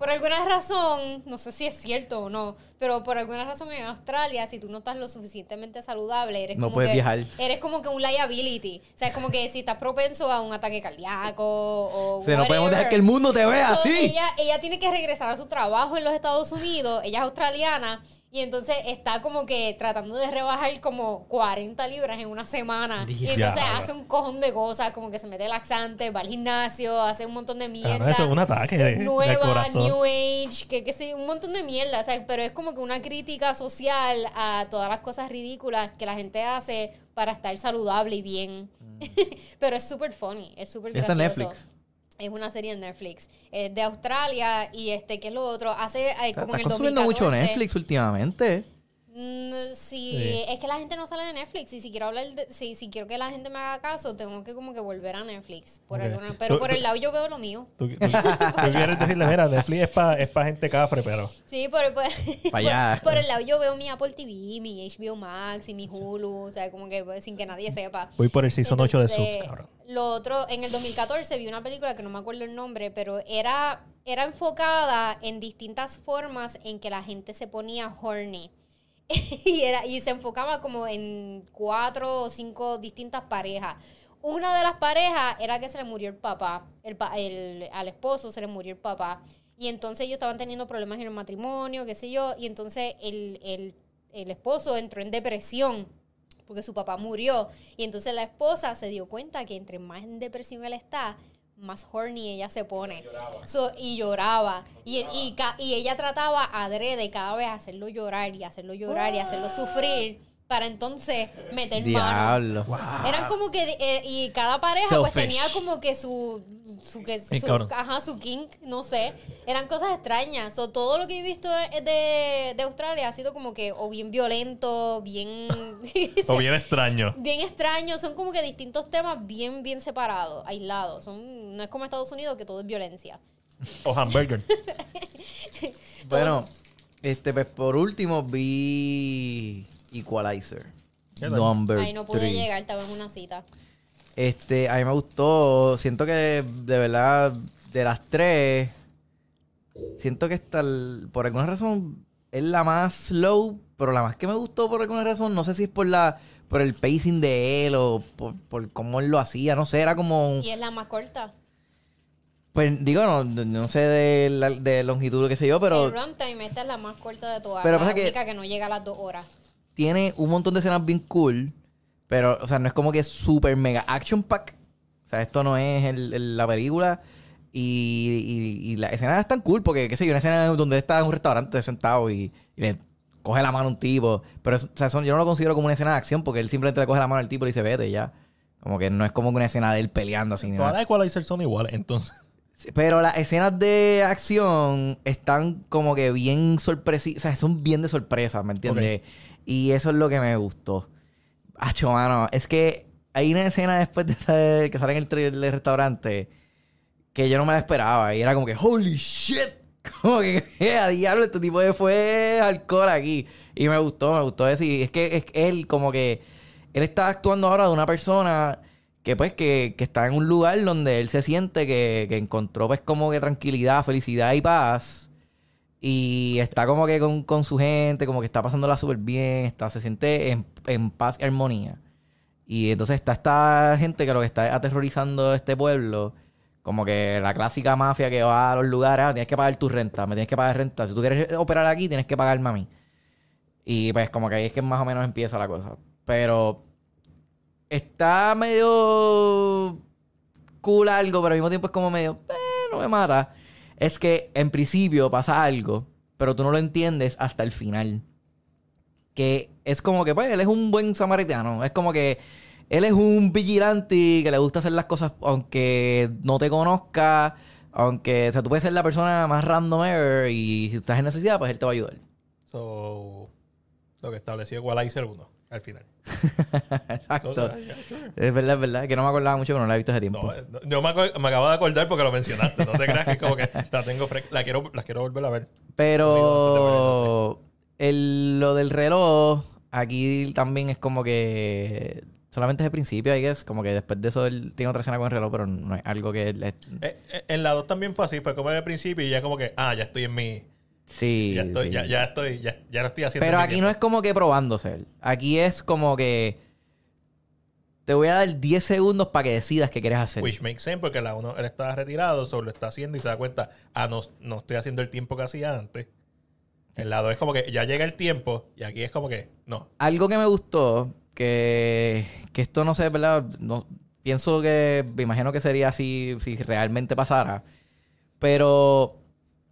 por alguna razón, no sé si es cierto o no, pero por alguna razón en Australia, si tú no estás lo suficientemente saludable, eres No como puedes que, viajar. Eres como que un liability. O sea, es como que si estás propenso a un ataque cardíaco o sea, no podemos dejar que el mundo te vea So, así. Ella, ella tiene que regresar a su trabajo en los Estados Unidos. Ella es australiana. Y entonces está como que tratando de rebajar como 40 libras en una semana. Y entonces hace un cojón de cosas, como que se mete laxante, va al gimnasio, hace un montón de mierda. Eso es un ataque de- Nueva, corazón. New Age, que, que sí, un montón de mierda. o sea, pero es como que una crítica social a todas las cosas ridículas que la gente hace para estar saludable y bien. pero es súper funny, es súper Mm. Está gracioso. en Netflix. Es una serie en Netflix. Es de Australia y este, ¿qué es lo otro? Hace eh, como en Estás el consumiendo 2014. mucho Netflix últimamente. Mm, sí, Sí. es que la gente no sale de Netflix y si quiero hablar de, si, si quiero que la gente me haga caso, tengo que como que volver a Netflix. Por Ok. alguna- pero por el lado yo veo lo mío. Tú, tú- tú quieres decirle, mira, Netflix es para es pa gente cafre, pero... Sí, por, por, Pa' allá. por- por el lado yo veo mi Apple TV, mi HBO Max y mi Hulu, o sea, como que pues, sin que nadie sepa. Voy por el Season 8 de Entonces, Suits, cabrón. Lo otro, en el 2014 vi una película que no me acuerdo el nombre, pero era, era enfocada en distintas formas en que la gente se ponía horny. y, era, y se enfocaba como en cuatro o cinco distintas parejas. Una de las parejas era que se le murió el papá, el, el- al esposo se le murió el papá. Y entonces ellos estaban teniendo problemas en el matrimonio, qué sé yo, y entonces el, el- el esposo entró en depresión porque su papá murió. Y entonces la esposa se dio cuenta que entre más en depresión él está, más horny ella se pone. So, y lloraba. Y, y, ca- y ella trataba adrede cada vez hacerlo llorar y hacerlo llorar y hacerlo sufrir para entonces meter mano. Diablo. Eran como que, eh, y cada pareja pues tenía como que su, su, que, su, ajá, su kink, no sé. Eran cosas extrañas. So, todo lo que he visto de, de Australia ha sido como que o bien violento, bien... O bien extraño. bien extraño, son como que distintos temas bien, bien separados, aislados. Son, no es como Estados Unidos que todo es violencia. O hamburger. Bueno, este, pues por último vi Equalizer. Number Ahí no pude three. llegar, estaba en una cita. Este, a mí me gustó. Siento que de verdad, de las tres, siento que esta, por alguna razón, es la más slow, pero la más que me gustó por alguna razón. No sé si es por la por el pacing de él o por, por cómo él lo hacía. No sé, era como. Y es la más corta. Pues digo, no, no sé de, la- de longitud, qué sé yo, pero el runtime, esta es la más corta de todas. Pero la pasa que... no llega a las dos horas. Tiene un montón de escenas bien cool. Pero, o sea, no es como que es super mega action pack. O sea, esto no es el- el- la película. Y, y, y las escenas están cool porque, qué sé yo, una escena donde está en un restaurante sentado y, y le coge la mano a un tipo. Pero, o sea, son- yo no lo considero como una escena de acción porque él simplemente le coge la mano al tipo y le dice, vete y ya. Como que no es como una escena de él peleando así. Todas las Equalizer son iguales, entonces. Pero las escenas de acción están como que bien sorpresivas. O sea, son bien de sorpresa, ¿me entiendes? Y eso es lo que me gustó. Acho, mano. Es que hay una escena después de que sale en el trailer del restaurante que yo no me la esperaba. Y era como que, holy shit. Como que, "Eh, a diablo, este tipo de fue alcohol aquí. Y me gustó, me gustó eso. Y es que es él como que... Él está actuando ahora de una persona que pues que, que está en un lugar donde él se siente que, que encontró pues como que tranquilidad, felicidad y paz. Y está como que con, con su gente, como que está pasándola súper bien, está, se siente en, paz y armonía. Y entonces está esta gente que lo que está aterrorizando este pueblo, como que la clásica mafia que va a los lugares, ah, tienes que pagar tu renta, me tienes que pagar renta. Si tú quieres operar aquí, tienes que pagarme a mí. Y pues como que ahí es que más o menos empieza la cosa. Pero está medio cool algo, pero al mismo tiempo es como medio, eh, no me mata. Es que en principio pasa algo, pero tú no lo entiendes hasta el final. Que es como que, pues, él es un buen samaritano. Es como que él es un vigilante que le gusta hacer las cosas aunque no te conozca. Aunque, o sea, tú puedes ser la persona más random ever y si estás en necesidad, pues él te va a ayudar. So, lo que estableció Equalizer 1 al final. Exacto. Entonces. Es verdad, es verdad. Que no me acordaba mucho, pero no la he visto hace tiempo. No, eh, yo me, me acabo de acordar porque lo mencionaste. No te creas que es como que la tengo fresca. La quiero, la quiero volver a ver. Pero el, lo del reloj, aquí también es como que solamente es el principio, I guess. Como que después de eso él tiene otra escena con el reloj, pero no es algo que... Eh, eh, en la 2 también fue así. Fue como al principio y ya como que, ah, ya estoy en mi... Sí, Ya estoy, sí. ya, ya estoy, ya, ya lo estoy haciendo. Pero aquí tiempo. no es como que probándose. Aquí es como que te voy a dar 10 segundos para que decidas qué quieres hacer. Which makes sense porque la 1 él estaba retirado, solo lo está haciendo y se da cuenta, ah, no, no estoy haciendo el tiempo que hacía antes. El lado es como que ya llega el tiempo y aquí es como que, no. Algo que me gustó, que, que esto no sé, ¿verdad? No, pienso que, me imagino que sería así si realmente pasara. Pero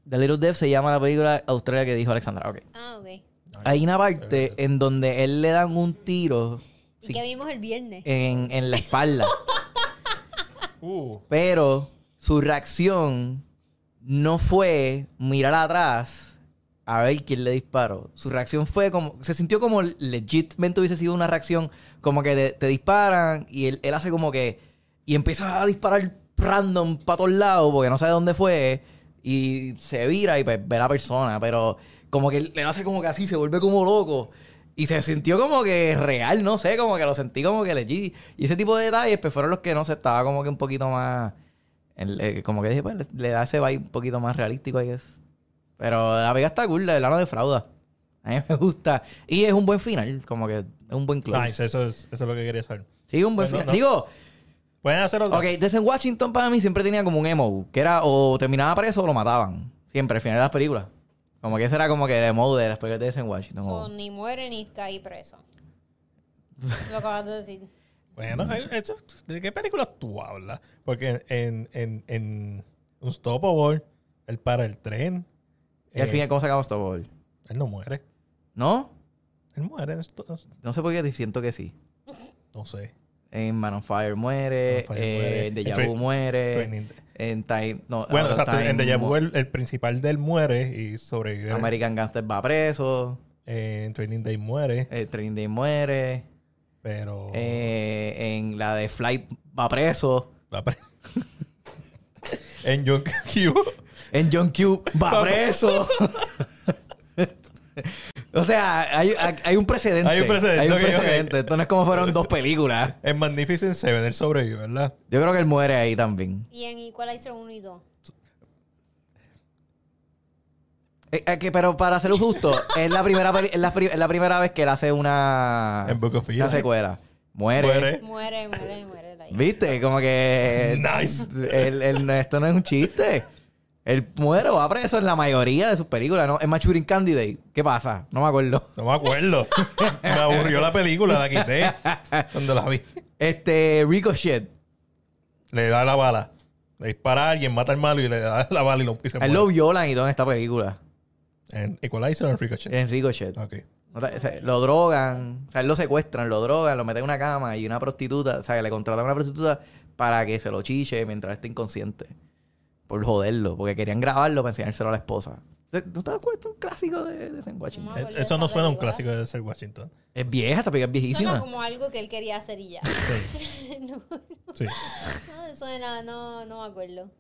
The Little Death se llama la película Australia que dijo Alexandra. Ok. Ah, ok. Hay una parte en donde él le dan un tiro ¿Y sí, qué vimos el viernes? en, en la espalda. Uh, Pero su reacción no fue mirar atrás a ver quién le disparó. Su reacción fue como. Se sintió como legitmente hubiese sido una reacción. Como que te, te disparan y él, él hace como que. Y empieza a disparar random para todos lados porque no sabe dónde fue. Y se vira y pues, ve a la persona. Pero como que le hace como que así, se vuelve como loco. Y se sintió como que real, no sé, como que lo sentí como que legit. Y ese tipo de detalles, pues fueron los que no sé, estaba como que un poquito más. como que dije, pues le, da ese vibe un poquito más realístico, I guess. Pero la pega está cool, verdad no defrauda. A mí me gusta. Y es un buen final, como que es un buen close. Nice, eso es, eso es lo que quería saber. Sí, un buen Bueno, final. no. Digo, Pueden hacer otra. ok, Denzel Washington para mí siempre tenía como un emo, que era o terminaba preso o lo mataban. Siempre, al final de las películas. Como que ese era como que el emo de las películas de Washington. So, ni muere ni cae preso. Lo acabas de decir. Bueno, eh, eso- ¿de qué película tú hablas? Porque en, en, en un Stoppable, él para el tren. Y al eh, final, ¿cómo sacamos todo? Él no muere. ¿No? Él muere esto. No sé por qué siento que sí. No sé. En Man on Fire muere, Man on Fire eh, muere. en Deja En Vu muere, en Time... No, Bueno, exacto. En Time Deja mu- Vu el, el principal de él muere y sobrevive. American Gangster va preso, Eh, en Training Day muere. eh, Training Day muere, Pero. eh, en la de Flight va preso, va pre- en John Q. en John Q Va preso. o sea, hay, hay un precedente. Hay un precedente, Hay un precedente. Esto no es como fueron dos películas. En Magnificent Seven, él sobrevive, ¿verdad? Yo creo que él muere ahí también. Y en Equalizer 1 y 2. Eh, eh, que- pero para ser justo, es la primera peli- es la, pri- es la primera vez que él hace una, En Book of una secuela. Muere. Muere. Muere, muere, muere. la hija. ¿Viste? Como que. Nice. el- el- esto no es un chiste. Él muere o va preso en la mayoría de sus películas, ¿no? En Maturing Candidate. ¿Qué pasa? No me acuerdo. No me acuerdo. me aburrió la película, la quité. Cuando la vi. Este. Ricochet. Le da la bala. Le dispara a alguien, mata al malo y le da la bala y, lo, y se él muere. lo violan y todo en esta película. En Equalizer o en Ricochet. En Ricochet. Ok. O sea, se- Lo drogan, o sea, él lo secuestran, lo drogan, lo meten en una cama y una prostituta, o sea, le contratan a una prostituta para que se lo chiche mientras esté inconsciente. Por joderlo, porque querían grabarlo para enseñárselo a la esposa. ¿No te das cuenta? Es un clásico de, de Washington. No de Eso no suena a un clásico de ser Washington. Es vieja, esta película es viejísima. Suena como algo que él quería hacer y ya. Sí. no, sí. no suena, no, no me acuerdo.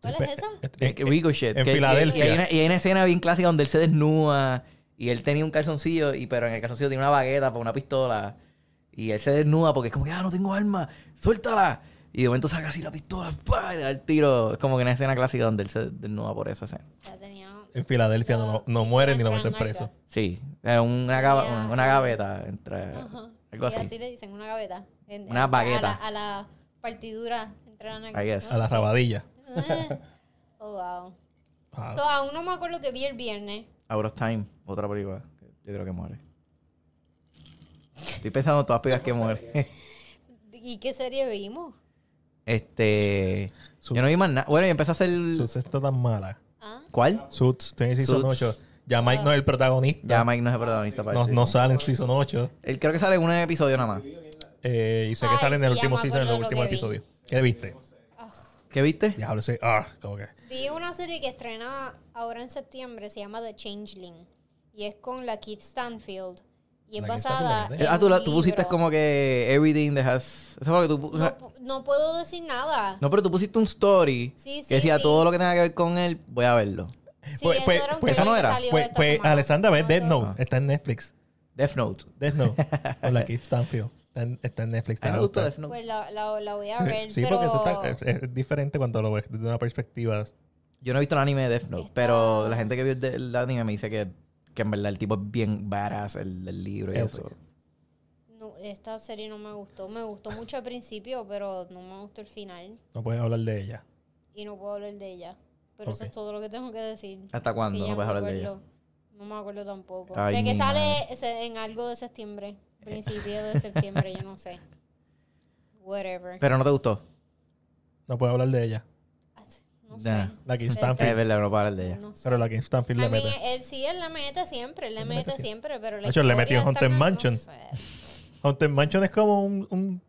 ¿Cuál es esa? Ricochet. en que- Filadelfia. Y hay, una, y hay una escena bien clásica donde él se desnuda y él tenía un calzoncillo, y, pero en el calzoncillo tiene una bagueta para una pistola. Y él se desnuda porque es como que, ah, no tengo arma, suéltala. Y de momento saca así la pistola, ¡pah! y le da el tiro. Es como que una escena clásica donde él se desnuda por esa escena. O sea, tenía... En Filadelfia no, no y muere ni lo meten preso. Sí, era una, gava- una, una gaveta entre. Ajá. Algo Sí, así. así le dicen, una gaveta. En- Una en- bagueta. A la, a la partidura entre la nalga. I guess. A la rabadilla. Oh, wow. Ah, So, aún no me acuerdo que vi el viernes. Out of Time, otra película. que Yo creo que muere. Estoy pensando en todas las películas que muere. ¿Y qué serie vimos? Este. Su- Yo no vi más nada. Bueno, y empecé a hacer. Suits está tan mala. ¿Ah? ¿Cuál? Suits tiene Season Suits. 8. Ya Mike no es el protagonista. Ya Mike no es el protagonista. no, no sale en Season 8. Él creo que sale en un episodio nada más. Eh, y sé que Ay, sale en el último season, en el último que vi. episodio. ¿Qué viste? ¿Qué viste? Diablo, sí. Ah, como que. Vi una serie que estrena ahora en septiembre, se llama The Changeling. Y es con la Keith Stanfield. Keith basada en ah, tú, la- tú pusiste como que everything that has. Eso fue lo que tú pu- No, pu- no puedo decir nada. No, pero tú pusiste un story Sí, sí, que decía sí. todo lo que tenga que ver con él, voy a verlo. Sí, Pues- eso pues- era un pues eso no era. salió Pues, esta pues. Alessandra, ves No, Death Note. Está en Netflix. Death Note. Death Note. Con la Keith Stanfield. Está en, está en Netflix. me a gustó gustar. Death Note. Pues la, la, la voy a ver. Sí, pero porque eso está- es, es diferente cuando lo ves desde una perspectiva. Yo no he visto el anime de Death Note, Está- pero la gente que vio el, el anime me dice que, que en verdad el tipo es bien badass, el, el libro y Eso. eso. no, esta serie no me gustó. Me gustó mucho al principio, pero no me gustó el final. No puedes hablar de ella. Y no puedo hablar de ella. Pero eso es todo lo que tengo que decir. ¿Hasta cuándo Sí, no puedes me hablar de ella? acuerdo. No me acuerdo tampoco. Ay, sé que sale madre. en algo de septiembre. Principio de septiembre, yo no sé. Whatever. Pero no te gustó. No puedes hablar de ella. No sé. Nah. La Keith Sí. Es Stanfield. verdad, no puedo hablar de ella. No sé. Pero la Keith Stanfield le mete. él sí, él le mete siempre, él le mete, mete siempre, pero la De hecho, le metió historia Haunted Mansion. no sé. Haunted Mansion es como un, un-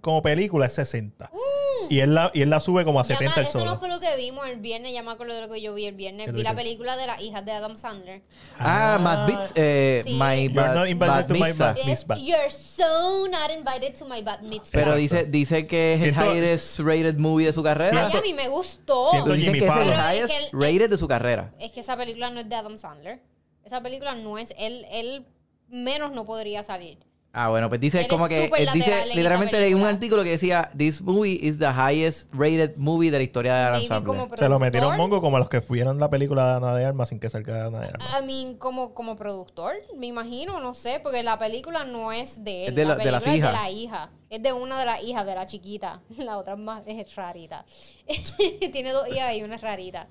como película, es 60. Mm, y, él la, y él la sube como a Llama- 70 el eso no fue lo que vimos el viernes, ya me acuerdo de lo que yo vi el viernes. ¿Qué Vi la película de las hijas de Adam Sandler. Ah, Más Beats. Eh, Sí. My You're Bad, not invited Bad to my Mitzvah. bad- Es, Mitzvah. You're so not invited to my bat mitzvah. Pero Exacto. dice, dice que es Siento- el highest rated movie de su carrera. Ay, a mí me gustó. Siento- Jimmy que es el es highest que rated de su carrera. Es que esa película no es de Adam Sandler. Esa película no es. Él, él menos no podría salir. Ah, bueno, pues dice como que dice literalmente leí un película. artículo que decía this movie is the highest rated movie de la historia de Adam Sandler. Se lo metieron mongo como a los que fueron la película de Ana de Armas sin que salga Ana de Armas. I mean, como, como productor, me imagino, no sé, porque la película no es de él. Es de la- la de las película hijas. Es de la hija. Es de una de las hijas, de la chiquita. La otra más es rarita. Tiene dos hijas y una es rarita.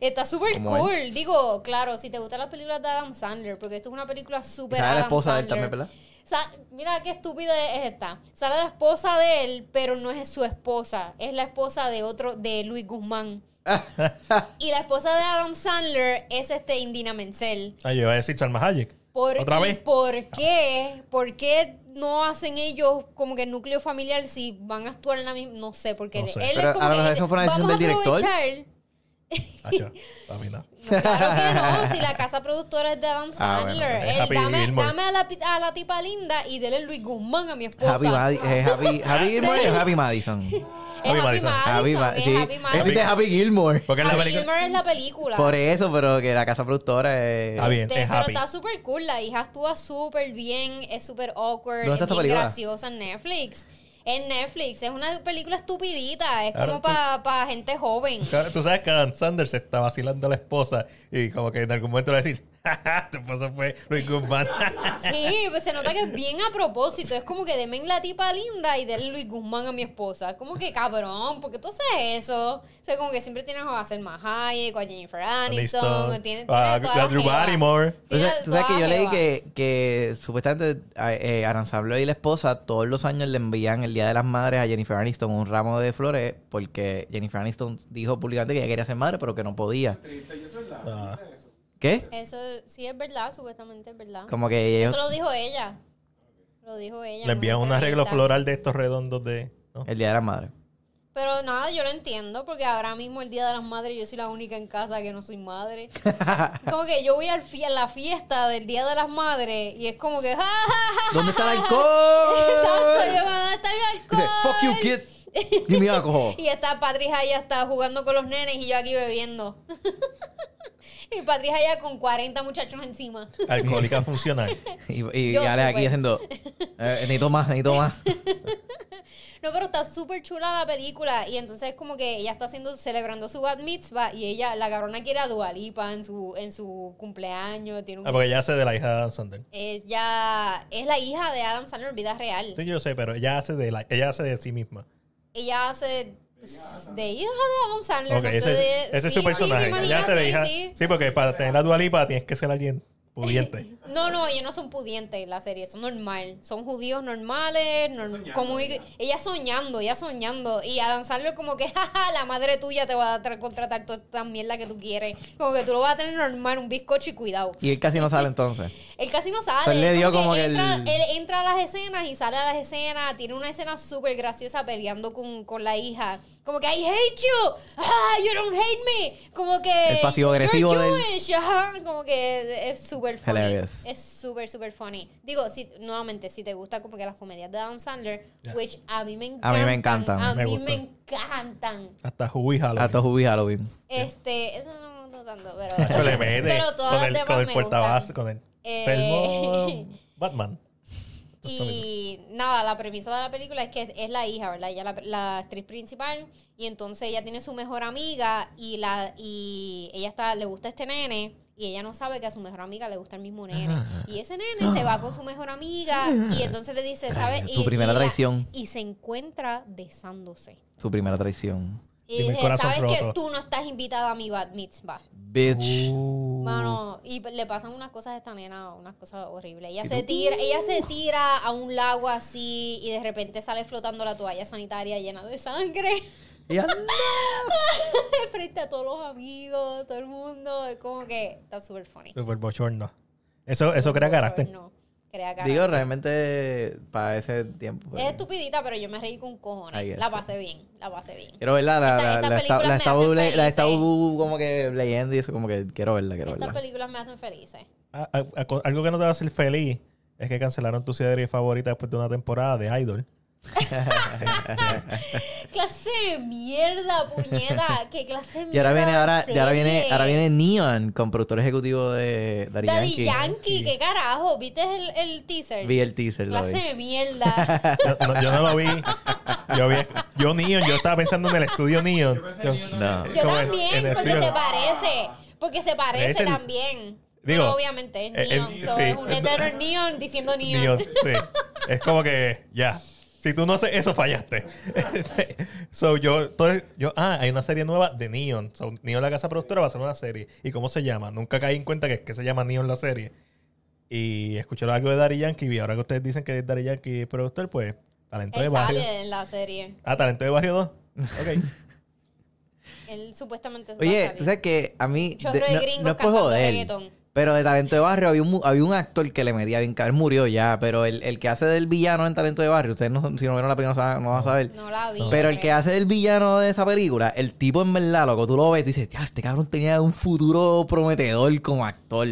Está súper cool. Digo, claro, si te gustan las películas de Adam Sandler, porque esto es una película súper Sale la Adam esposa de él Sandler. también, ¿verdad? Mira qué estúpida es esta. Sale la esposa de él, pero no es su esposa. Es la esposa de otro, de Luis Guzmán. y la esposa de Adam Sandler es este Indina Menzel. Ah, yo iba a decir Salma Hayek. ¿Por, ¿Otra vez? ¿Por qué? ¿Por qué no hacen ellos como que el núcleo familiar si van a actuar en la misma? No sé, porque No sé. él Pero es como a lo que mejor dice, eso fue una decisión del director. aprovechar. Acho, para mí no. No, claro que no, si la casa productora es de Adam Ah, bueno, Sandler. Él, dame a, la, a la tipa linda y dele Luis Guzmán a mi esposa. Happy, Madi- eh, Happy, Happy Gilmore o Happy Madison. Es Happy Happy Madison. Madison. Happy Ma- es sí. Happy Madison. Este es Happy Gilmore. Porque la Happy película... Gilmore es la película. Por eso, pero que la casa productora es... Está bien, Este, es pero Happy. está súper cool. La hija actúa súper bien. Es súper awkward. ¿Dónde está es esta bien película? graciosa en Netflix. En Netflix. Es una película estupidita. Es Claro, como para gente joven. Claro, Tú sabes que Adam Sanders se está vacilando a la esposa y como que en algún momento le va a decir, "Ja, tu esposa fue Luis Guzmán. Sí, pues se nota que es bien a propósito. Es como que denme la tipa linda y denle Luis Guzmán a mi esposa. Como que cabrón, porque tú haces eso. O sea, como que siempre tienes a Selma Hayek o a Jennifer Aniston. Aniston, Tiene, a- Drew. Barrymore. Tú sabes, tú sabes que yo leí que, que supuestamente eh, Sandler y la esposa todos los años le envían el Día de las Madres a Jennifer Aniston un ramo de flores porque Jennifer Aniston dijo públicamente que ella quería ser madre pero que no podía. Ah. ¿Qué? Eso sí es verdad, supuestamente es verdad. Como que ellos... Eso lo dijo ella. Lo dijo ella. Le en envían un arreglo floral de estos redondos de... ¿no? El Día de las Madres. Pero nada, yo lo entiendo porque ahora mismo el Día de las Madres yo soy la única en casa que no soy madre. como que yo voy al fie- a la fiesta del Día de las Madres y es como que... ¡Ja, ja, ja, ¿Dónde está el Exacto, alcohol? yo ¿dónde está el alcohol? Dice, fuck you, kid. Give me alcohol. Y está Patricia allá está jugando con los nenes y yo aquí bebiendo. y Patricia allá con 40 muchachos encima. Alcohólica funcional. Y, y Ale aquí haciendo... eh, necesito más, necesito más. No, pero está súper chula la película. Y entonces como que ella está haciendo, celebrando su bat mitzvah y ella, la cabrona quiere a Dualipa en su, en su cumpleaños. Tiene un Ah, porque ella hace de la hija de Adam Sandler. Ella es la hija de Adam Sandler en vida real. Sí, yo sé, pero ella hace de, la, ella hace de sí misma. Ella hace pues, de hija de Adam Sandler. Ok, no sé ese, de, ese es sí, su sí, personaje. ella imagino, hace de sí, hija. sí. Sí, porque para tener la dualipa tienes que ser alguien pudiente. No, no, ellos no son pudientes en la serie, son normal. Son judíos normales, norm- como ella soñando, ella soñando. Y Adam Sandler como que, jaja, la madre tuya te va a tra- contratar toda esta mierda que tú quieres. Como que tú lo vas a tener normal, un bizcocho y cuidado. Y él casi no sale entonces. Él casi no sale. Él le es dio como que entra, el- él entra a las escenas y sale a las escenas. Tiene una escena súper graciosa peleando con, con la hija. Como que, I hate you. Ah, you don't hate me. Como que... El pasivo agresivo "You're del- Jewish". Ajá, Como que es súper funny. Hilarious. Es súper, súper funny. Digo, si, nuevamente, si te gusta como que las comedias de Adam Sandler, Yeah. which a mí me A encantan. mí me encantan. A Me mí me encantan. Hasta Huey Halloween. A todos Hubie Halloween. Este, eso no me gusta tanto, pero... Pero le mete pero todas con las el, demás con el me gustan. con el Eh, Batman. Y nada, la premisa de la película es que es la hija, ¿verdad? Ella la, la actriz principal y entonces ella tiene su mejor amiga y la y ella está le gusta este nene y ella no sabe que a su mejor amiga le gusta el mismo nene. Y ese nene se va con su mejor amiga y entonces le dice, ¿sabes? Tu Y- primera y la- traición. y se encuentra besándose. Su primera traición. Y dice, ¿sabes que roto. tú no estás invitada a mi bat mitzvah? Bitch. Uh. Mano, y le pasan unas cosas a esta nena, unas cosas horribles. Ella ¿Y se tira, ella se tira a un lago así y de repente sale flotando la toalla sanitaria llena de sangre Y anda. frente a todos los amigos, todo el mundo. Es como que está súper funny. Super bochorno. Eso, eso crea carácter. No. Crea cara. Digo, realmente para ese tiempo. pues, Es estupidita, pero yo me reí con cojones. La pasé bien, la pasé bien. Quiero verla, la, Esta- la, estas la estaba la como que leyendo y eso, como que quiero verla, quiero Estas verla. películas me hacen felices. A- a- a- algo que no te va a hacer feliz es que cancelaron tu serie favorita después de una temporada de Idol. Clase de mierda, puñeta. ¿Qué clase de mierda? Y ahora viene, ahora, y ahora viene, ahora viene Neon con productor ejecutivo de Daddy, Daddy Yankee. Yankee, ¿qué carajo? ¿Viste el, el teaser? Vi el teaser, clase de mierda. Yo no, yo no lo vi. Yo vi. Yo Neon, yo estaba pensando en el estudio Neon. Yo- No. Yo como en- también, el porque se parece. Porque se parece el- también. Digo, obviamente, es eh, neon. el- so, sí. es un en neon diciendo neon. Neon, sí. Es como que ya. Si tú no haces eso, fallaste. so, yo, entonces, yo, ah, hay una serie nueva de Neon. So, Neon, la casa productora, va a hacer una serie. ¿Y cómo se llama? Nunca caí en cuenta que, que se llama Neon la serie. Y escuché algo de Daddy Yankee y ahora que ustedes dicen que es Daddy Yankee productor, pues, talento de Él barrio. sale en la serie. Ah, talento de barrio 2. Ok. Él supuestamente va a Oye, salir. tú sabes que a mí. Chorro de- de no, gringos no es por cantando joder. reggaetón. Pero de Talento de Barrio había un, mu- había un actor que le medía bien cabrón. Él murió ya, pero el, el que hace del villano en Talento de Barrio, ustedes no, si no vieron la película no, saben- no van a saber. No la vi. Pero el que hace del villano de esa película, el tipo en verdad, loco, tú lo ves y tú dices, ya, este cabrón tenía un futuro prometedor como actor.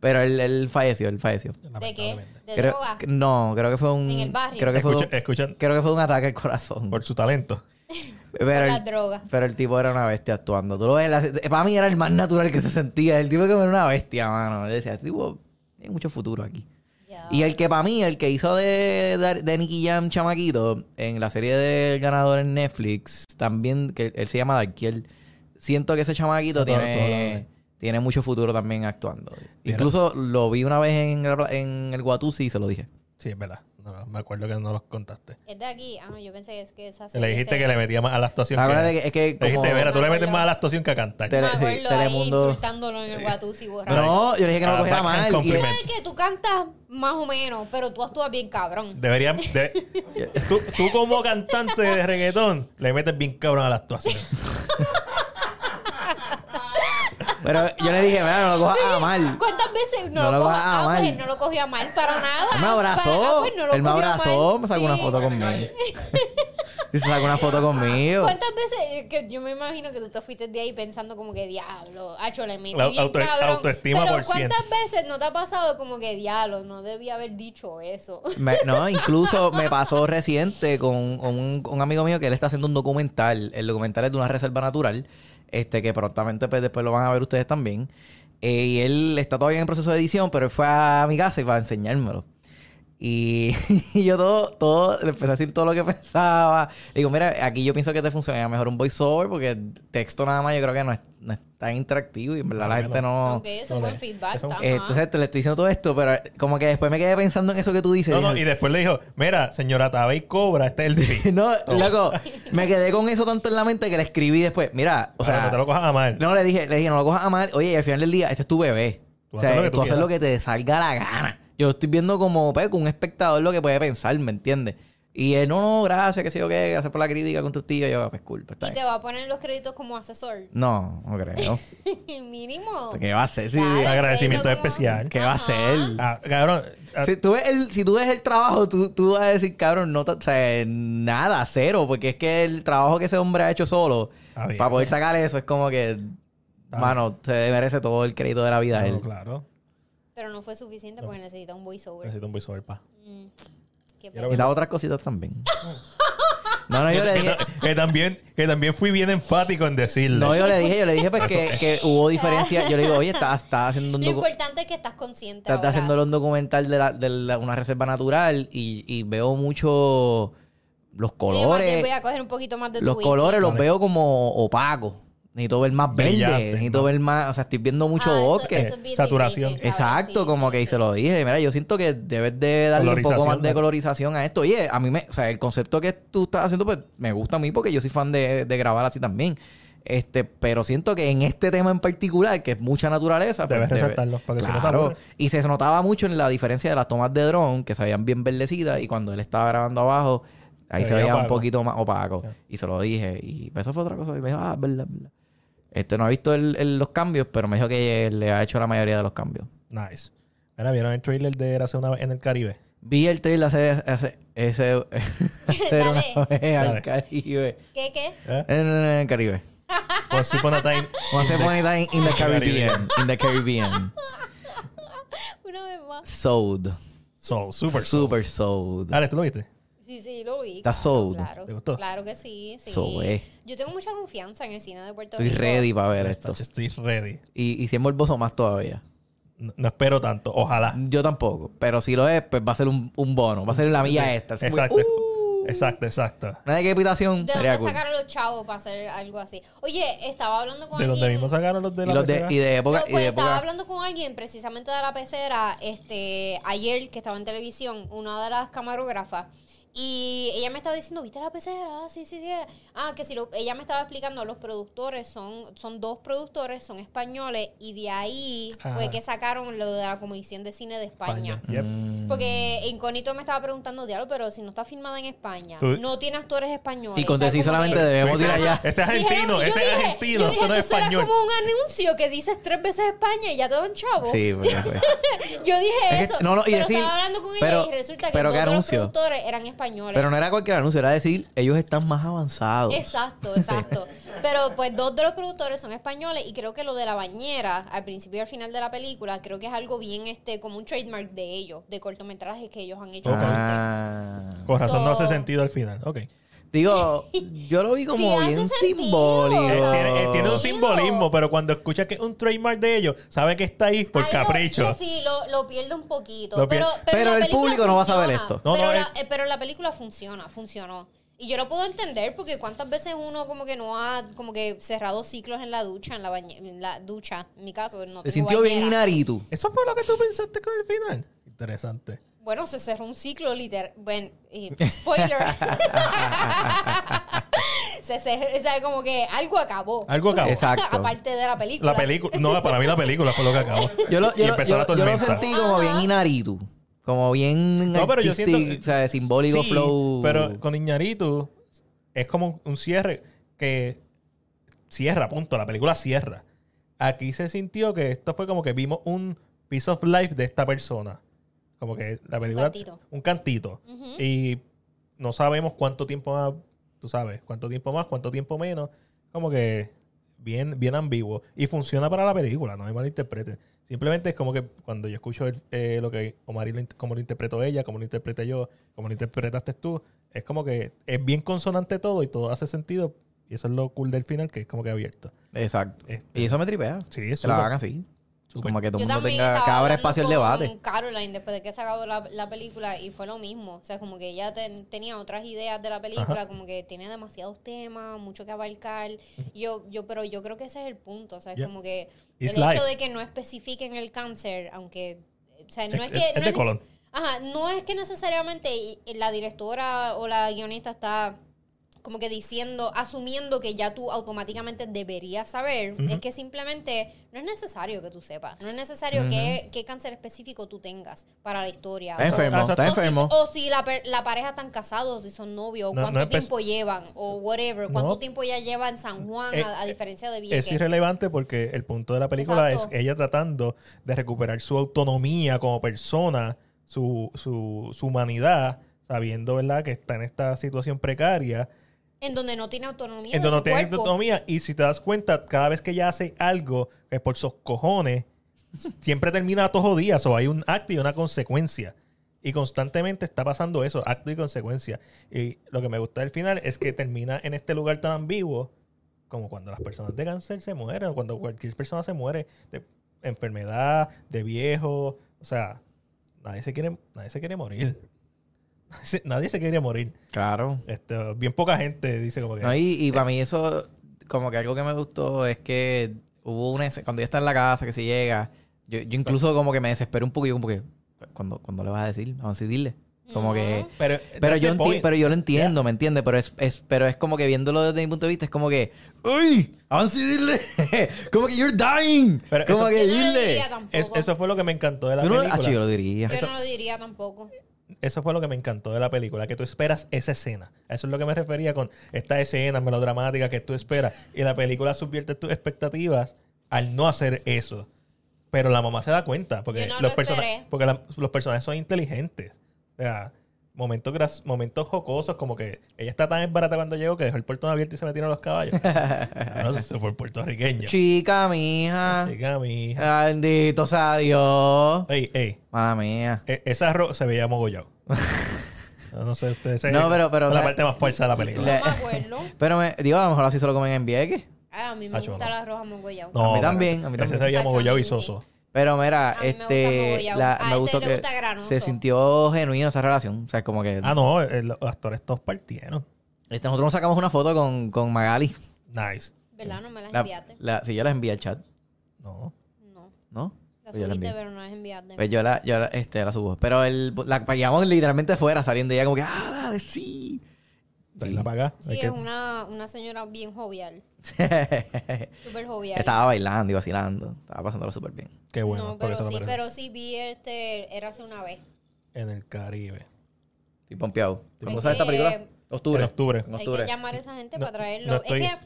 Pero él, él falleció, él falleció. ¿De qué? ¿De Creo- droga? no, creo que fue un. En el barrio. Creo que fue, Escucha- escuchan creo que fue un ataque al corazón. por su talento. Pero las drogas. pero el tipo era una bestia actuando. Tú lo ves, la- para mí era el más natural que se sentía. El tipo que era una bestia, mano. Yo decía, este tipo tiene mucho futuro aquí. Y el que para mí, el que hizo de, de, de Nicky Jam Chamaquito en la serie del ganador en Netflix, también, que él se llama Darkiel. Siento que ese chamaquito Todo- tiene, tiene mucho futuro también actuando. Incluso lo vi una vez en el, en el Guatusi y se lo dije. Sí, es verdad. No, me acuerdo que no los contaste. Es de aquí. Ah, yo pensé que es que esa Le serie dijiste se- que le metía más a la actuación. Acuérdate Que, que es que le dijiste, mira, tú le Me metes más a la actuación que a cantar. Te- Me sí, acuerdo ahí Telemundo. insultándolo en el. No, yo le dije que no Ah, lo cogiera backhand mal. y-. ¿Sabes que Tú cantas más o menos, pero tú actúas bien cabrón. Debería. de- tú, tú como cantante de reggaetón le metes bien cabrón a la actuación. Pero yo le dije, mira, no lo cojas a mal. ¿Cuántas veces no, No lo lo coja? cojas a Ah, pues mal. no lo cogió a mal para nada. Él me abrazó. pues él me abrazó, me sacó una foto conmigo. Y se sacó una foto conmigo. ¿Cuántas veces? Que yo me imagino que tú te fuiste de ahí pensando como que diablo, hacho, le metí La bien auto- cabrón. autoestima Pero por. ¿cuántas veces no te ha pasado como que diablo, no debía haber dicho eso? Me- no, incluso me pasó reciente con, un, un amigo mío que él está haciendo un documental. El documental es de una reserva natural. Este, que prontamente pues, después lo van a ver ustedes también. Eh, y él está todavía en proceso de edición, pero él fue a mi casa y va a enseñármelo. Y, y yo todo, todo, le empecé a decir todo lo que pensaba. Le digo, mira, aquí yo pienso que te funcionaría mejor un voiceover porque texto nada más yo creo que no es, no es tan interactivo y en verdad No, la gente no. no... ok, eso es buen feedback. Eso-. Eh, Entonces te le estoy diciendo todo esto, pero como que después me quedé pensando en eso que tú dices. No, no, Dije, y después le dijo, mira, señora Tabey cobra, este es el fee. No, loco, me quedé con eso tanto en la mente que le escribí después. Mira, o sea, que te lo cojas a mal. no le dije, le dije, no lo cojas a mal. Oye, y al final del día, este es tu bebé. Tú o haces sea, lo que tú, tú haces quieras. lo que te salga la gana. Yo estoy viendo como, pues, con un espectador lo que puede pensar, ¿me entiendes? Y él, no, no, gracias, que sé yo qué, gracias por la crítica con tus tíos. Yo, pues, cool, pues, está Y te bien. va a poner los créditos como asesor. No, no creo. Mínimo. ¿Qué va a hacer? Sí, Dale, Agradecimiento como- especial. ¿Qué va a hacer? Ah, cabrón. ah, Si tú, ves el, si tú ves el trabajo, tú, tú vas a decir, cabrón, no, te- o sea, nada, cero, porque es que el trabajo que ese hombre ha hecho solo, Ah, bien. para poder sacar eso, es como que, Ah. mano, se merece todo el crédito de la vida claro, él. claro. Pero no fue suficiente porque necesita un voiceover. Necesito un voiceover, pa. Mm, qué Y las otras cositas también. no, no, yo le dije, que, también, que también fui bien enfático en decirle. no, yo le dije, yo le dije pues, que, que hubo diferencia. Yo le digo, oye, estás, estás haciendo un Lo docu- importante es que estás consciente estás ahora. haciendo un documental de, la- de la- una reserva natural y, y veo mucho los Oye, colores. voy a coger un poquito más de tu Los colores los veo como opacos. Necesito ver más verde. Necesito ¿no? ver más. O sea, estoy viendo mucho Ah, bosque. eso es bien Saturación. Exacto, Sí, como sí, que y sí. se lo dije. Mira, yo siento que debes de darle un poco más de colorización a esto. Oye, a mí me, o sea, el concepto que tú estás haciendo, pues me gusta a mí porque yo soy fan de, de grabar así también. Este, pero siento que en este tema en particular, que es mucha naturaleza, pues, Debes debe- resaltarlo, para que si no se Claro. aburre. Y se notaba mucho en la diferencia de las tomas de dron, que se veían bien verdecidas, y cuando él estaba grabando abajo, ahí Se se veía veía un poquito más opaco. Y se lo dije. Y eso fue otra cosa. Y me dijo, ah, verdad, verdad. Este no ha visto el- el- los cambios, pero me dijo que le ha hecho la mayoría de los cambios. Nice. Mira, ¿vieron el trailer de Érase una vez en el Caribe? Vi el trailer hace, hace, ese, hacer una Dale. vez al Dale. Caribe. ¿Qué, qué? ¿Eh? En, en el Caribe. Pues Upon a Time. Once upon a time in the Caribbean. In the Caribbean. Una vez más. Sold. Soul, super soul. Super sold. Alex, ¿tú lo viste? Sí, sí, lo vi. Está claro, sold. Claro, ¿Te gustó? Claro que sí, sí. So, eh. Yo tengo mucha confianza en el cine de Puerto Estoy Rico. ready para ver esto. Estoy ready. Y, y si es morboso más todavía. No, no espero tanto. Ojalá. Yo tampoco. Pero si lo es, pues va a ser un, un bono. Va a ser la milla esta. Así Exacto. ¡uh! Exacto, exacto. Una decapitación. ¿De dónde cool. sacaron los chavos para hacer algo así? Oye, estaba hablando con De donde alguien. mismo sacaron los de Y, la los de, pecera. y de No, época. pues y de estaba época hablando con alguien precisamente de la pecera este ayer que estaba en televisión, una de las camarógrafas. Y ella me estaba diciendo, ¿viste la pecera? Ah, sí, sí, sí. Ah, que si lo, ella me estaba explicando, los productores son, son dos productores, son españoles, y de ahí Ajá. fue que sacaron lo de la Comisión de Cine de España. España. Yep. Mm. Porque Incógnito me estaba preguntando, diablo, pero si no está filmada en España, Tú- no tiene actores españoles. Y con decir solamente que- debemos ir allá. Ese es argentino, ese es dije- argentino, yo esto dije, no es esto era español. como un anuncio que dices tres veces España y ya te dan chavo. Sí, pues, pues. Yo dije Es que- eso. no, no, y pero decir- estaba hablando con ella pero- y resulta que pero dos ¿qué de los productores eran españoles. Pero no era cualquier anuncio, era decir, ellos están más avanzados. Exacto, exacto. Pero pues dos de los productores son españoles y creo que lo de la bañera, al principio y al final de la película, creo que es algo bien este, como un trademark de ellos, de cortometrajes que ellos han hecho Ok. antes. Ah. Con razón no hace sentido al final. Ok. Digo, yo lo vi como Sí, bien simbólico. Eh, Tiene, eh, tiene un simbolismo, pero cuando escucha que es un trademark de ellos, sabe que está ahí por Algo capricho. sí, lo, lo pierde un poquito. Lo pero, pero, el público no va a saber esto. No, pero, no, la, es- eh, pero la película funciona, funcionó. Y yo lo puedo entender porque cuántas veces uno como que no ha como que cerrado ciclos en la ducha, en la, bañe- en la ducha, en mi caso, no Se sintió bien bañera. Inaritu. ¿Eso fue lo que tú pensaste con el final? Interesante. Bueno, se cerró un ciclo literal. Bueno, y spoiler. se cerró, o sea, como que algo acabó. Algo acabó. Exacto. Aparte de la película. La película, no, para mí la película fue lo que acabó. Yo lo, Y yo, lo- empezó yo- la yo lo tormenta. sentí como bien Inaritu. Como bien No, pero yo siento. o sea, simbólico Sí, flow. Pero con Iñaritu es como un cierre que cierra, punto. La película cierra. Aquí se sintió que esto fue como que vimos un piece of life de esta persona. Como que la película. cantito. Un cantito. Y no sabemos cuánto tiempo más. Tú sabes, cuánto tiempo más, cuánto tiempo menos. Como que bien, bien ambiguo. Y funciona para la película, no me malinterpreten. Simplemente es como que cuando yo escucho el- eh, lo que Omar lo, cómo lo interpretó ella, cómo lo interpreté yo, cómo lo interpretaste tú, es como que es bien consonante todo y todo hace sentido. Y eso es lo cool del final, que es como que abierto. Exacto. Este, Y eso me tripea. sí, es Que la hagan así. Como que todo el mundo tenga. Que abra espacio al con debate. Caroline después de que se acabó la, la película y fue lo mismo. O sea, como que ella ten- tenía otras ideas de la película, como que tiene demasiados temas, mucho que abarcar. Yo, yo, pero yo creo que ese es el punto. O sea, es Yeah. como que It's el hecho de que no especifiquen el cáncer, aunque. O sea, no Es, es, que. es- es no de es- Colón. Ajá, no es que necesariamente la directora o la guionista está como que diciendo, asumiendo que ya tú automáticamente deberías saber, es que simplemente no es necesario que tú sepas, no es necesario que, qué cáncer específico tú tengas para la historia. Está O enfermo, está o o enfermo. Si, o si la, la pareja están casados, si son novios, No, cuánto no tiempo llevan, o whatever, cuánto No. tiempo ya lleva en San Juan, Eh, a, a diferencia de Vieques. Es irrelevante porque el punto de la película Exacto. es ella tratando de recuperar su autonomía como persona, su, su, su humanidad, sabiendo, ¿verdad?, que está en esta situación precaria, en donde no tiene autonomía en de donde no tiene cuerpo. autonomía. Y si te das cuenta, cada vez que ella hace algo, es por sus cojones, siempre termina todos los días, o hay un acto y una consecuencia. Y constantemente está pasando eso, acto y consecuencia. Y lo que me gusta del final es que termina en este lugar tan ambiguo como cuando las personas de cáncer se mueren, o cuando cualquier persona se muere de enfermedad, de viejo. O sea, nadie se quiere, nadie se quiere morir. Nadie se- quiere morir. Claro. Este, bien poca gente dice como que... No, y, y para mí eso, como que algo que me gustó es que hubo una cuando ella está en la casa, que se llega, yo, yo incluso como que me desesperé un poco, yo como que, cuando, cuando le vas a decir? Vamos a decirle. Como que... Pero, Pero yo, pero yo lo entiendo, ¿me entiendes? Pero es, es, pero es como que viéndolo desde mi punto de vista, es como que, ¡Uy! ¡Vamos a decirle! como que you're dying. Pero como eso- que Yo no lo dile. diría tampoco. Es- eso fue lo que me encantó de la Tú no- película. Ah, yo lo diría. Yo no lo diría tampoco. Eso fue lo que me encantó de la película, que tú esperas esa escena. Eso es lo que me refería con esta escena melodramática que tú esperas. Y la película subvierte tus expectativas al no hacer eso. Pero la mamá se da cuenta porque, no los, lo porque la- los personajes son inteligentes. O sea, momentos, gras- momentos jocosos como que ella está tan barata cuando llegó que dejó el portón abierto y se metieron los caballos. no, eso fue puertorriqueño. Chica, mija. Chica, mi hija. Bendito sea Dios. Ey, ey. Mala mía. e- ese arroz se veía mogollado. no, no sé, ustedes se No, pero- pero, es o la sea, parte más falsa de la No película. Le- me acuerdo. Pero me, digo, a lo mejor así se lo comen en Vieques. Ah, a mí me Acho, gusta no. la roja mongollado. No, A mí también, a mí ese también. se veía mogollado y soso. Pero mira, A mí me gusta este, la- A me este gustó que gusta se sintió genuina esa relación. O sea, como que Ah, no, el- los actores todos partieron. este, nosotros nos sacamos una foto con, con Magali. Nice. ¿Verdad? No me la La, enviaste. la, sí, yo la envié al chat, No. No. ¿no? La Pues yo la subiste, pero no la enviaste. Pues yo la, yo la, este, la subo. Pero el, la pagamos literalmente fuera, saliendo y ella como que, ah, dale, sí. Ahí la paga. Sí, es que- una, una señora bien jovial. Súper jovial. Estaba bailando y vacilando. Estaba pasándolo súper bien. Qué bueno. no, pero sí, pero sí vi este, era hace una vez. En el Caribe. Estoy pompeado. ¿Cuándo Es sale esta película? Octubre. En octubre. En Hay octubre. que llamar a esa gente No, para traerlo. no estoy- Es que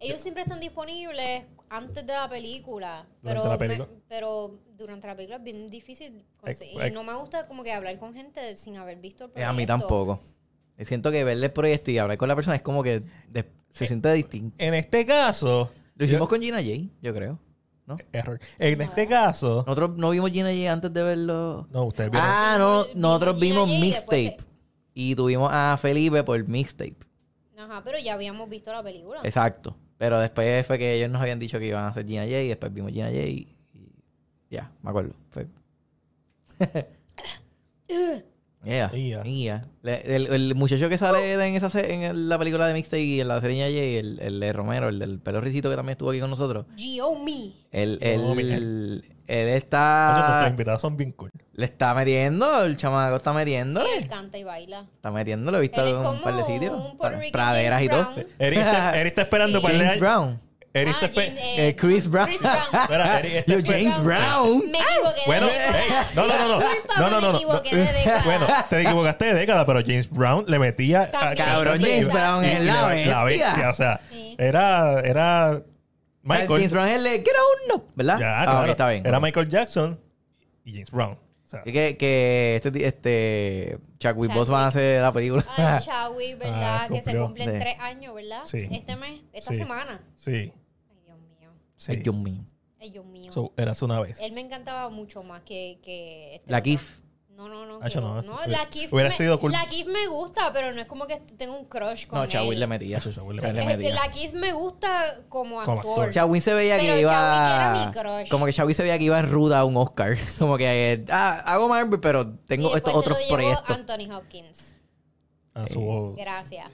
ellos siempre están disponibles antes de la película. Durante Pero, la me- película. pero durante la película es bien difícil conseguir. Eh, Y no me gusta como que hablar con gente sin haber visto el Eh, proyecto. a mí tampoco. Eh, Siento que verle el proyecto y hablar con la persona es como que de- se siente distinto. En este caso. Lo hicimos yo- con Gina J, yo creo. ¿No? Error. En este caso. Nosotros no vimos Gina J antes de verlo. No, ustedes vieron. Ah, no, nosotros vimos Gina mixtape. Y tuvimos a Felipe por mixtape. Ajá, pero ya habíamos visto la película. Exacto. Pero después fue que ellos nos habían dicho que iban a hacer Gina J y después vimos Gina J y, y ya, me acuerdo. Fue... Yeah, yeah. El, el muchacho que sale en esa en el- la película de Mixtape y en la serie J, el, el de Romero, el del pelo ricito que también estuvo aquí con nosotros. G.O.Me. Él, él, él Oye, está. Nuestros invitados son bien cool. Le está metiendo, el chamaco está metiendo. Sí, él canta y baila. Está metiendo, lo he visto en un par de sitios. praderas y todo. Eric está, Eric está esperando Sí. para James leer. Brown. Eric Ah, James- eh, Eh, Chris Brown. Chris Brown. Espera, Eric Yo, James Brown. Me equivoqué Bueno, de hey, no, no, no, no. No, no, no, me no. equivoqué de década. Bueno, te equivocaste de década, pero James Brown le metía. a- También, Cabrón, sí, James exacto. Brown es la la bestia. O sea, Sí. era. Era. Michael. James Brown es el de Get On Up, ¿verdad? Ya, Ah, claro. ok, está bien. Era Michael Jackson y James Brown. O sea, que, que este, este Chadwick Chadwick. Boseman hace la película. Ay, Chawi, ¿verdad? Ah, que se cumplen Sí. tres años, ¿verdad? Sí. Este mes, esta Sí. semana. sí. Sí. Ay, Dios mío. Ay, Dios mío. So, eras una vez. Él me encantaba mucho más que, que este La. Kif. No, no, no. Ah, yo no, no. no, la Kif hubiera me, sido cool. La Kif me gusta, pero no es como que tengo un crush con No, él. Le metía. Chadwick le metía. Es la Kif me gusta como Como actor. actor. Chadwick se veía Pero que iba. Era mi crush. Como que Chadwick se veía que iba en ruta a un Oscar. Como que eh, ah, hago Marvel, pero y tengo después estos se otros lo llevó proyectos. Anthony Hopkins. A su, Gracias.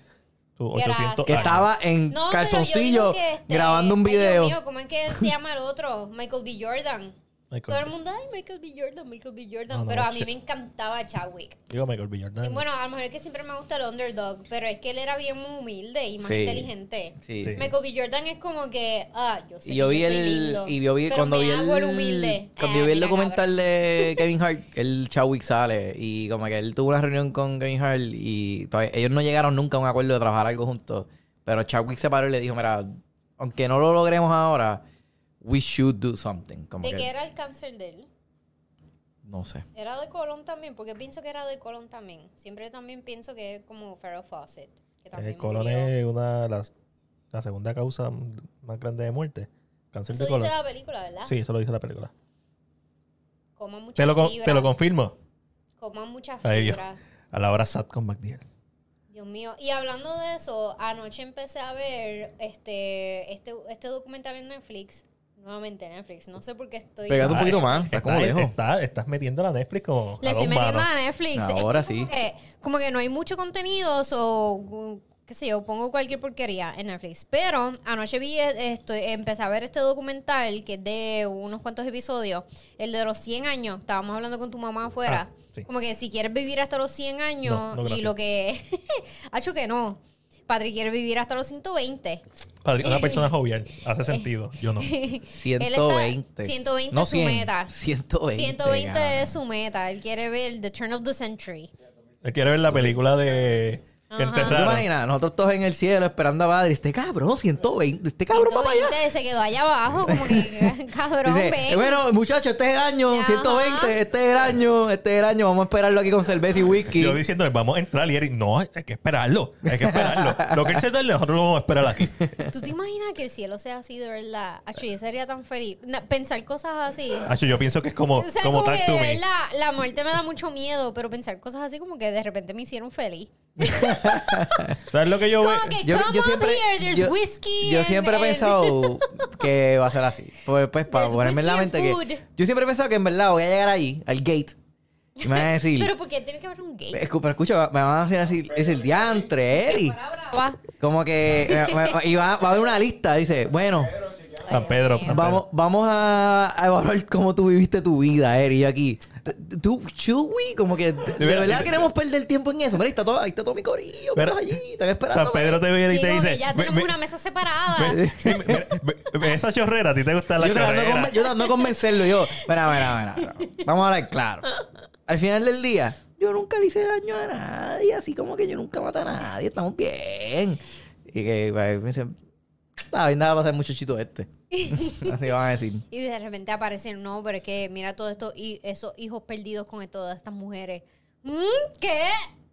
Su Gracias. 800 Que años. estaba en No, calzoncillo este- grabando un ay, Dios video. mío, ¿cómo es que se llama el otro? Michael B. Jordan. Michael Todo el mundo, ay, Michael B. Jordan, Michael B. Jordan. No, no, pero a mí me encantaba Chadwick. Digo Michael B. Jordan. Y bueno, a lo mejor es que siempre me gusta el underdog, pero es que él era bien humilde y más Sí. inteligente. Sí. Sí. Michael B. Jordan es como que, ah, yo sé Y yo que vi yo soy el. lindo, Y yo vi pero cuando me vi hago el. el humilde. Cuando Ah, vi el mira, documental de Kevin Hart, el Chadwick sale. Y como que él tuvo una reunión con Kevin Hart. Y todavía- ellos no llegaron nunca a un acuerdo de trabajar algo juntos. Pero Chadwick se paró y le dijo: Mira, aunque no lo logremos ahora, we should do something. Como ¿De que, qué era el cáncer de él? No sé. Era de colon también, porque pienso que era de colon también. Siempre también pienso que es como Farrah Fawcett. Que también El colon murió. es una de las, la segunda causa más grande de muerte. Cáncer Eso de colon. dice la película, ¿verdad? Sí, eso lo dice la película. Coman mucha Te lo, con- fibra. te lo confirmo. Coman mucha Ay, fibra. A la hora SAT con McDill. Dios mío. Y hablando de eso, anoche empecé a ver este, este, este documental en Netflix. Nuevamente Netflix. No sé por qué estoy. Pégate un poquito más. Estás como lejos. está- estás metiendo la Netflix como. Le estoy metiendo a Netflix. Ahora Es como sí. Que, como que no hay mucho contenido o qué sé yo, pongo cualquier porquería en Netflix. Pero anoche vi eh, esto, empecé a ver este documental que es de unos cuantos episodios, el de los 100 años. Estábamos hablando con tu mamá afuera. Ah, sí. Como que si quieres vivir hasta los 100 años No, no, y lo que ha hecho que no. Patrick quiere vivir hasta los 120. Padre, Una persona jovial. Hace sentido. Yo no. 120. 120 no es su 100, meta. 120. 120 cabrón. es su meta. Él quiere ver The Turn of the Century. Él quiere ver la película de. Que Ajá. ¿Tú te imaginas? Nosotros todos en el cielo esperando a Padre. Este cabrón, 120. Este cabrón va para allá. 120 se quedó allá abajo, como que, cabrón, Dice, ven. bueno, muchachos, este es el año, Ajá. 120, este es el año, este es el año. Vamos a esperarlo aquí con cerveza y whisky. Yo diciéndole, vamos a entrar. Y Eric, no, hay que esperarlo. Hay que esperarlo. Lo que él se tarde, nosotros lo vamos a esperar aquí. ¿Tú te imaginas que el cielo sea así de verdad? Acho, yo sería tan feliz. Na- pensar cosas así. Hacho, yo pienso que es como, O sea, como como que de Me. verdad, la muerte me da mucho miedo, pero pensar cosas así como que de repente me hicieron feliz. ¿Sabes lo que yo veo? Yo, come yo siempre, here, there's yo, whiskey. yo and- siempre he and- pensado que va a ser así. Pues, pues para There's ponerme en la mente que... Yo siempre he pensado que en verdad voy a llegar ahí, al gate, y me van a decir... Pero porque tiene que haber un Pero escucha, me van a decir así, es el diantre, Eri. Como que... eh, y va, va a haber una lista, dice, bueno, San Pedro. San vamos, Pedro. vamos a, a evaluar cómo tú viviste tu vida, Eri, yo aquí. ¿Tú, Chewy? Como que, ¿de, de verdad queremos perder tiempo en eso? Mira, ahí está todo, ahí está todo mi corillo, Mira, pero allí, están esperando. San Pedro te viene y Sí, te dice... ya "Me- tenemos me- una mesa separada. me- sí, me- me- me- esa chorrera, ¿a ti te gusta la yo tratando, de chorrera? yo tratando de convencerlo. Yo, mira, mira, mira, mira. Vamos a hablar claro. Al final del día, yo nunca le hice daño a nadie. Así como que yo nunca maté a nadie. Estamos bien. Y que pues, me dicen, bien, nada va a pasar muchachito este. Así van a decir. Y de repente aparecen, no, pero es que mira todos estos hi- esos hijos perdidos con todas estas mujeres. ¿Mm? ¿Qué?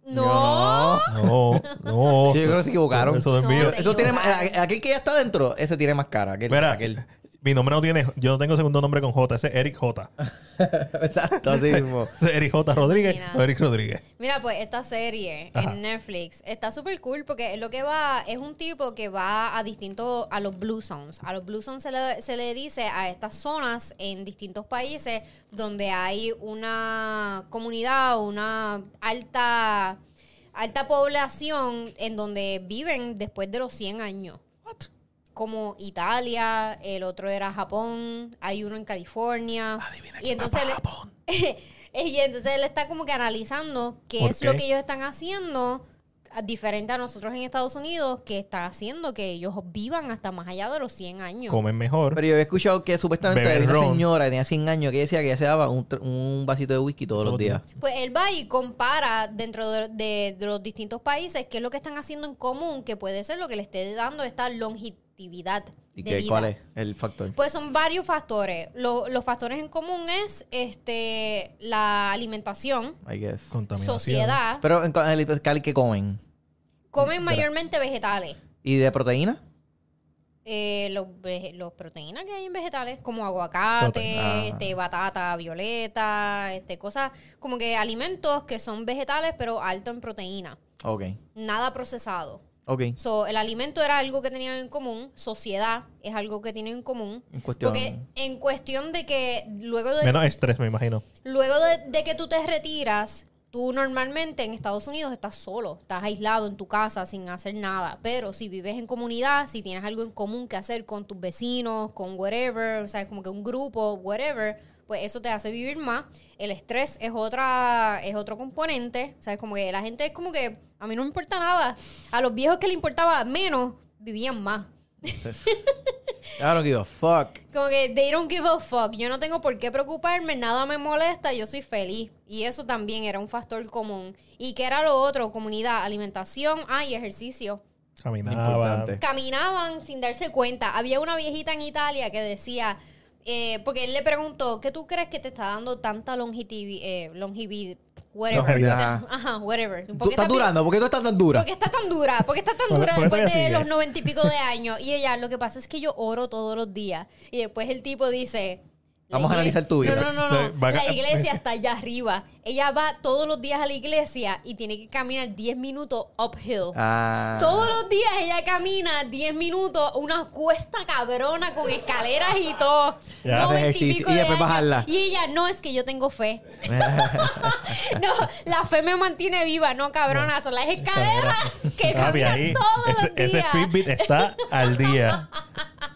No. No, no. Yo creo que se equivocaron. Eso es No, mío. se Eso tiene más- equivocaron. aquel que ya está dentro, ese tiene más cara. Aquel, Mira, aquel. Mi nombre no tiene... Yo no tengo segundo nombre con J. Ese es Eric J. Exacto, así mismo. Eric J. Rodríguez Mira. o Eric Rodríguez. Mira, pues esta serie Ajá. en Netflix está súper cool porque lo que va es un tipo que va a distintos, a los Blue Zones. A los Blue Zones se le, se le dice a estas zonas en distintos países donde hay una comunidad, una alta, alta población en donde viven después de los 100 años. Como Italia, el otro era Japón, hay uno en California. y entonces él- y entonces él está como que analizando qué ¿Por es qué? lo que ellos están haciendo diferente a nosotros en Estados Unidos que está haciendo que ellos vivan hasta más allá de los 100 años. Comen mejor. Pero yo había escuchado que supuestamente había una ron. señora que tenía 100 años que decía que ella se daba un, tr- un vasito de whisky todos los días. Pues él va y compara dentro de, de- de los distintos países qué es lo que están haciendo en común que puede ser lo que le esté dando esta longevidad ¿Y de qué, vida. cuál es el factor? Pues son varios factores. Lo- los factores en común es este la alimentación, I guess. Contaminación. sociedad, Pero en el Cali, ¿qué comen? comen mayormente vegetales. ¿Y de proteína? Eh, los, los proteínas que hay en vegetales, como aguacate. Ah. este, batata violeta, este, cosas como que alimentos que son vegetales pero alto en proteína, Ok. nada procesado. Ok. So, el alimento era algo que tenían en común, sociedad es algo que tienen en común. En cuestión. Porque en cuestión de que luego de, Menos estrés, me imagino. luego de, de que tú te retiras, tú normalmente en Estados Unidos estás solo, estás aislado en tu casa sin hacer nada. Pero si vives en comunidad, si tienes algo en común que hacer con tus vecinos, con whatever, o sea, como que un grupo, whatever, pues eso te hace vivir más. El estrés es otra, es otro componente. O sea, es como que la gente es como que a mí no me importa nada. A los viejos que le importaba menos, vivían más. I don't give a fuck. Como que they don't give a fuck. Yo no tengo por qué preocuparme, nada me molesta, yo soy feliz. Y eso también era un factor común. ¿Y qué era lo otro? Comunidad, alimentación, ah, y ejercicio. Caminaba. Importante. Caminaban sin darse cuenta. Había una viejita en Italia que decía, eh, porque él le preguntó, ¿qué tú crees que te está dando tanta longevidad? Eh, longevid- whatever. Longevidad. Ajá, whatever. ¿Tú estás está- durando? ¿Por qué tú estás tan dura? ¿Por qué está tan dura? ¿Por qué está tan dura después de los noventa y pico de años? Y ella, lo que pasa es que yo oro todos los días. Y después el tipo dice... Vamos a analizar tu vida. No, no, no. no. La iglesia está allá arriba. Ella va todos los días a la iglesia y tiene que caminar 10 minutos uphill. Ah. Todos los días ella camina 10 minutos, una cuesta cabrona con escaleras y todo. Ya. 90 ejercicio pico y de después bajarla. Y ella, no, es que yo tengo fe. no, la fe me mantiene viva, no cabrona, son las escaleras que caminan todos ese, los ese días. Fitbit está al día.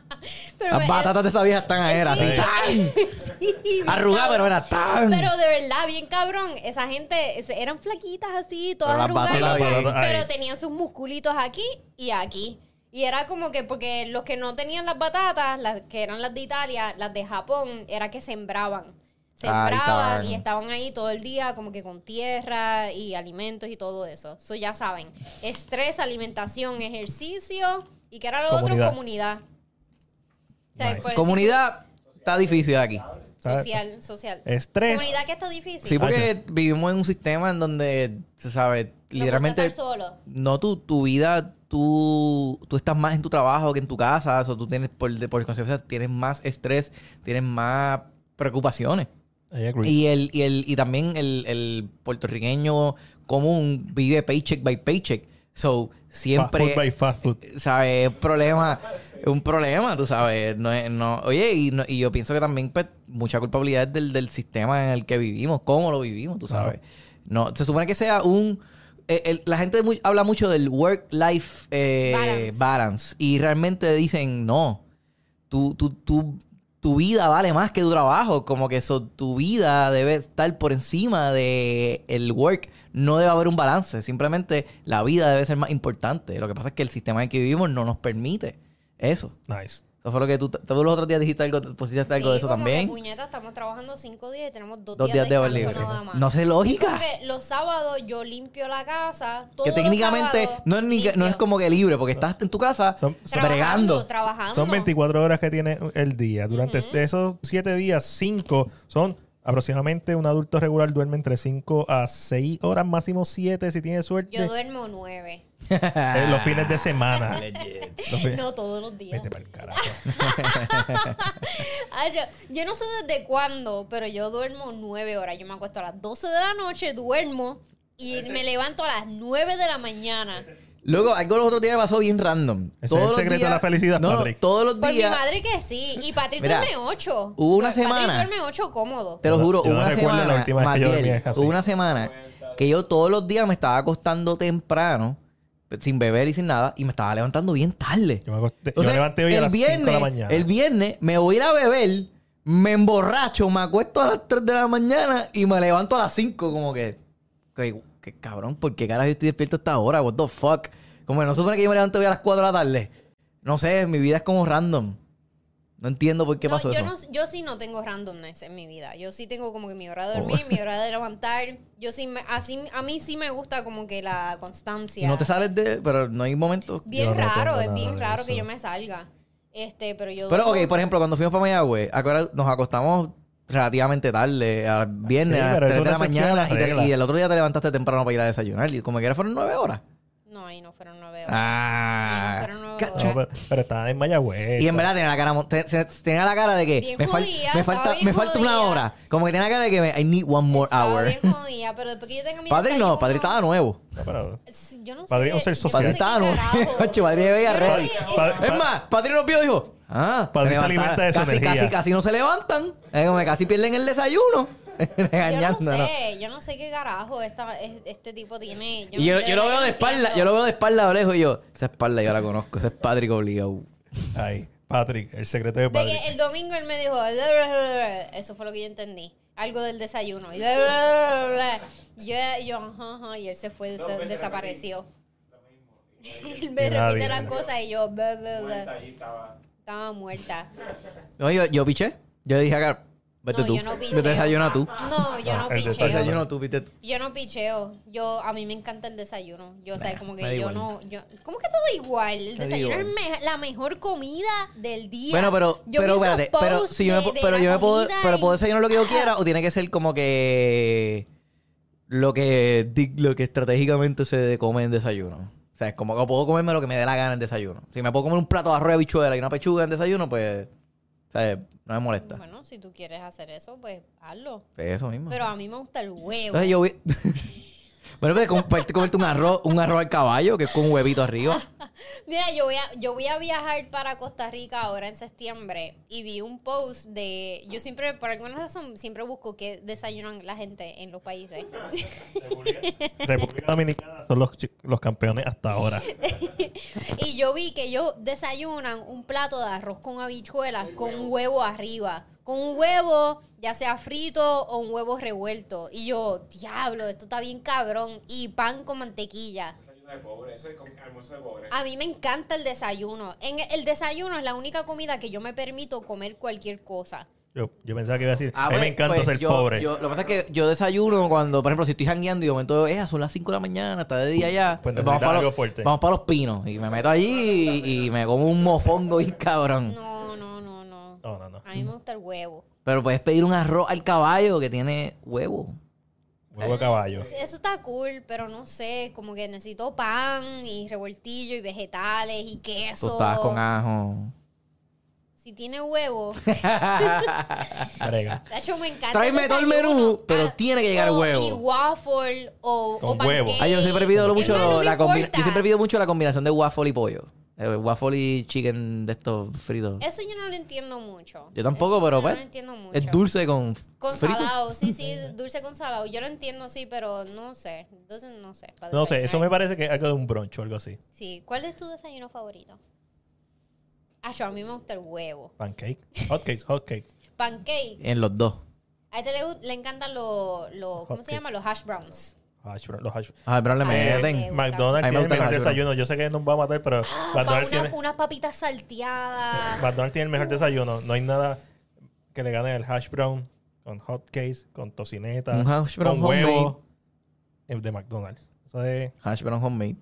Pero Las me- batatas de esa vieja están aéreas, así. Sí. ¡tan! Sí, bien Arrugadas, pero era tan. Pero de verdad, bien cabrón, esa gente eran flaquitas así, todas Pero batatas bien. pero tenían sus musculitos aquí y aquí. Y era como que, porque los que no tenían las batatas, las que eran las de Italia, las de Japón, era que sembraban. sembraban y estaban ahí todo el día como que con tierra y alimentos y todo eso. Eso ya saben. Estrés, alimentación, ejercicio y que era lo Comunidad. otro, comunidad. Sea, por decir- Comunidad está difícil aquí. ¿sabes? social, social. Estrés. Comunidad que está difícil. Sí, porque vivimos en un sistema en donde, se sabe, No literalmente... solo. No, tu, tu vida, tú, tú estás más en tu trabajo que en tu casa. O tú tienes, por, de- por consecuencia, tienes más estrés, tienes más preocupaciones. I agree. Y el, y el, y también el, el puertorriqueño común vive paycheck by paycheck. So, Fast siempre. food by fast food. ¿sabes? Es problema, un problema, tú sabes. No es- no, oye, y, no- y yo pienso que también pues, mucha culpabilidad es del, del sistema en el que vivimos, cómo lo vivimos, tú sabes. No, se supone que sea un... eh, el- la gente habla mucho del work-life eh, Balance. balance. y realmente dicen, no, tu, tu, tu, tu vida vale más que tu trabajo, como que eso, tu vida debe estar por encima de el work, no debe haber un balance, simplemente la vida debe ser más importante. Lo que pasa es que el sistema en el que vivimos no nos permite eso. Nice. Eso fue lo que tú, todos los otros días dijiste algo, pusiste algo de eso como que, también. puñeta, estamos trabajando cinco días y tenemos dos, Dos días, días de de descanso libre. nada más. No sé Es lógica. como que los sábados yo limpio la casa. Que todos técnicamente no es, ni, que- no es como que libre, porque estás en tu casa Son- son- bregando. Trabajando. Son 24 horas que tiene el día. Durante esos 7 días, 5 son aproximadamente un adulto regular duerme entre 5 a 6 horas, máximo 7 si tiene suerte. Yo duermo nueve. Eh, los fines de semana. Los fines- No todos los días. Vete pa'l carajo. Ay, yo, yo no sé desde cuándo, pero yo duermo nueve horas. Yo me acuesto a las 12 de la noche, duermo y me levanto a las 9 de la mañana. Luego, algo los otros días me pasó bien random. Ese es Todos el los secreto de días- la felicidad, no, no, Patrick. todos los Por mi días. madre que sí. Y Patrick Mira, duerme 8. hubo una semana- Patrick duerme 8 cómodo. Te lo no- juro, yo no hubo una recuerdo la semana, última vez que yo Matiel, dormí así. hubo una semana que yo todos los días me estaba acostando temprano, sin beber y sin nada, y me estaba levantando bien tarde. Yo me, acosté- O yo sea, me levanté hoy a el las 5 de viernes, la mañana. El viernes me voy a ir a beber, me emborracho, me acuesto a las 3 de la mañana y me levanto a las 5 como que... que, que cabrón, ¿por qué carajo yo estoy despierto a esta hora? What the fuck? Como que no se supone que yo me levanto hoy a las 4 de la tarde. No sé, mi vida es como random. No entiendo por qué No, pasó yo, eso. no, yo sí no tengo randomness en mi vida. Yo sí tengo como que mi hora de Oh. dormir, mi hora de levantar. Yo sí, me, así, a mí sí me gusta como que la constancia. no te sales de... Pero no hay momentos... Bien no raro, es bien raro que yo me salga. Este, pero yo. Pero, ok, por ejemplo, cuando fuimos para Mayagüez, ¿a qué hora nos acostamos relativamente tarde, al viernes Sí, a las pero 3 eso de la mañana, la y, te- regla. y el otro día te levantaste temprano para ir a desayunar, y como que era fueron 9 horas. No, ahí no fueron nueve horas. Ah, No, fueron nueve cacho. No, pero, pero estaba en Mayagüez. Y en verdad tenía la cara, tenía la cara de que Bien me, fal- falta, me falta una hora. Como que tenía la cara de que me, I need one more Estaba hour. bien jodida, pero después que yo tenga mi Padre no, desayuno- padre estaba nuevo. No, pero- Sí, Yo no sé. Padre, un ser yo no social. Padre estaba nuevo. Ocho, padre me veía Es más, Padre nos vio y dijo, ah, Padre se alimenta de su casi, energía. casi, casi no se levantan. Es como que casi pierden el desayuno. Yo no sé, yo no sé qué carajo esta, es- este tipo tiene. Y yo, yo lo veo de espalda, yo lo veo de espalda a lejos y yo, esa espalda yo la conozco, ese es Patrick obligado. Ay, Patrick, el secreto de De Patrick. que el domingo él me dijo, "Bla, bla, bla, bla". eso fue lo que yo entendí. Algo del desayuno. Y, bla, bla, bla, bla. Yo, yo, ajá, ajá, y él se fue, se desapareció. él me repite las cosas y yo, bla, bla, bla. Estaba muerta. No, yo, yo piché. Yo dije acá, vete no, tú. yo no picheo. Vete desayuna tú. No, yo no el picheo. Desayuno tú, viste tú. Yo no picheo. Yo, a mí me encanta el desayuno. Yo, o sea, como que yo igual. no. Yo, ¿Cómo que te da igual? El desayuno es me- la mejor comida del día. Bueno, pero, Yo pero espérate, pero si yo me, de- po- de pero yo me puedo, pero puedo desayunar lo que yo quiera o tiene que ser como que lo que lo que estratégicamente se come en desayuno. O sea, es como que puedo comerme lo que me dé la gana en desayuno. Si me puedo comer un plato de arroz de habichuela y una pechuga en desayuno, pues, o sea, no me molesta. Bueno, si tú quieres hacer eso, pues hazlo. Pues eso mismo. Pero a mí me gusta el huevo. Entonces yo voy... bueno, pues com- puedes comerte un arroz, un arroz al caballo, que es con un huevito arriba. Mira, yo voy, a, yo voy a viajar para Costa Rica ahora en septiembre y vi un post de... Yo siempre, por alguna razón, siempre busco qué desayunan la gente en los países. República Dominicana son los, los campeones hasta ahora. y yo vi que ellos desayunan un plato de arroz con habichuelas con un huevo arriba. Con un huevo, ya sea frito o un huevo revuelto. Y yo, diablo, esto está bien cabrón. Y pan con mantequilla. Desayuno de pobre, eso es como almuerzo de pobre. A mí me encanta el desayuno. En el desayuno es la única comida que yo me permito comer cualquier cosa. Yo, yo pensaba que iba a decir, Ah, a mí pues, me encanta pues, ser yo- pobre. yo- lo que pasa es que yo desayuno cuando, por ejemplo, si estoy jangueando y de momento, eh, son las 5 de la mañana, está de día ya. Pues vamos, para los, fuerte. vamos para los pinos. Y me meto allí y, y me como un mofongo y cabrón. No, no, no, no. No, no, no. A mí me gusta el huevo. Pero puedes pedir un arroz al caballo que tiene huevo. Huevo de caballo. Eso está cool, pero no sé, como que necesito pan y revoltillo y vegetales y queso. Tostadas con ajo. Si tiene huevo, Brega. de hecho me encanta. Tráeme todo el menú, pero tiene que llegar o- huevo. Y waffle o, Con o huevo. pancake. Ah, yo siempre pido Es mucho más, no me la combi- importa. Yo siempre pido mucho la combinación de waffle y pollo. Eh, waffle y chicken de estos fritos. Eso yo no lo entiendo mucho. Yo tampoco, Eso pero yo pues. No lo entiendo mucho. Es dulce con, Con frito. salado, sí, sí, dulce con salado. Yo lo entiendo, sí, pero no sé. Entonces, no sé. para No sé, eso me parece que es algo de un brunch o algo así. Sí. ¿Cuál es tu desayuno favorito? Ah, yo, a mí me gusta el huevo. Pancake. Hotcakes, hotcakes. Pancake. En los dos. A este le, le encantan los, los ¿cómo se llama? Los hash browns. Hash brown- los hash- Ay, pero le Ay, meten. Me gusta. McDonald's me tiene el gusta el mejor hash brown. desayuno. Yo sé que nos va a matar, pero Ah, pa' McDonald's, una- tiene, unas papitas salteadas. McDonald's tiene el mejor desayuno. No hay nada que le gane el hash brown con hotcakes, con tocineta, Un hash brown con huevo. El de McDonald's. Eso es Hash brown homemade.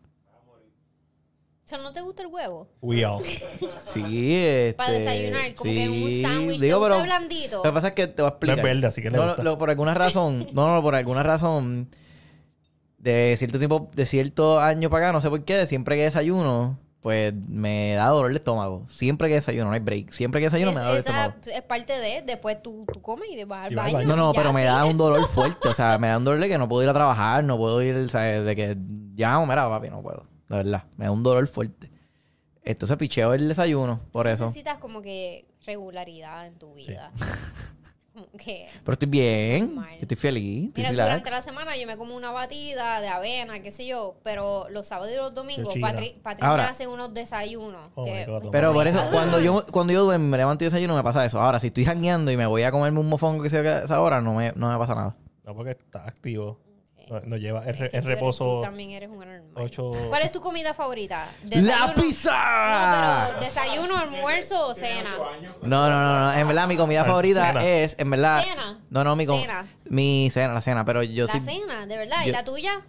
O sea, ¿no te gusta el huevo? we all. Sí, este... Para desayunar, como que un sándwich. ¿Te Digo, gusta pero... blandito? Lo que pasa es que te voy a No explicar. es verde, así que le No, gusta. no, lo- por alguna razón, no, no, por alguna razón, de cierto tiempo, de cierto año para acá, no sé por qué, siempre que desayuno, pues me da dolor de estómago. Siempre que desayuno, no hay break. Siempre que desayuno Es- me da dolor de estómago. es parte de. Después tú, tú comes y vas al baño. baño. No, no, pero ya, me sí. da un dolor fuerte. O sea, me da un dolor de que no puedo ir a trabajar, no puedo ir, ¿sabes? De que ya, mira, papi, no puedo. La verdad, me da un dolor fuerte. Entonces picheo el desayuno, por eso. Necesitas como que regularidad en tu vida. como que. Pero estoy bien, Normal. estoy feliz, estoy Mira, relax. durante la semana yo me como una batida de avena, qué sé yo, pero los sábados y los domingos Qué chida. Patri, Patri Ahora- me hace unos desayunos. Oh que- my God, oh Pero por eso, cuando yo, cuando yo duermo, me levanto y desayuno, me pasa eso. Ahora, si estoy jangueando y me voy a comerme un mofongo que sea a esa hora, no me, no me pasa nada. No, porque está activo. No, no lleva el, Es re- eres- reposo Tú también eres un anormal. ocho... ¿Cuál es tu comida favorita? ¡La pizza! No, pero desayuno, almuerzo o cena. No, no, no, no. En verdad, mi comida Ah, favorita cena. es, en verdad. Cena. No, no, mi com- Cena. Mi cena, la cena, pero yo La sí. cena, de verdad. ¿Y yo- la tuya?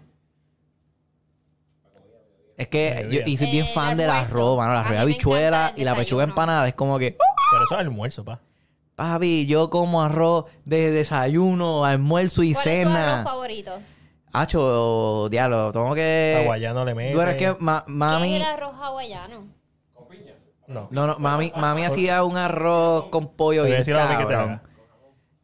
Es que yo y soy bien El fan del almuerzo. arroz, mano. La A mí arroz me habichuela y la pechuga empanada. Es como que. Pero eso es almuerzo, pa. Papi, yo como arroz de desayuno, almuerzo y ¿Cuál es tu arroz cena. favorito? Hacho, diablo, tengo que. Hawaiano le mete. Bueno, es que ma- ¿Qué mami. es el arroz hawaiano? No. No, no, mami, mami hacía un arroz con pollo bien cabrón.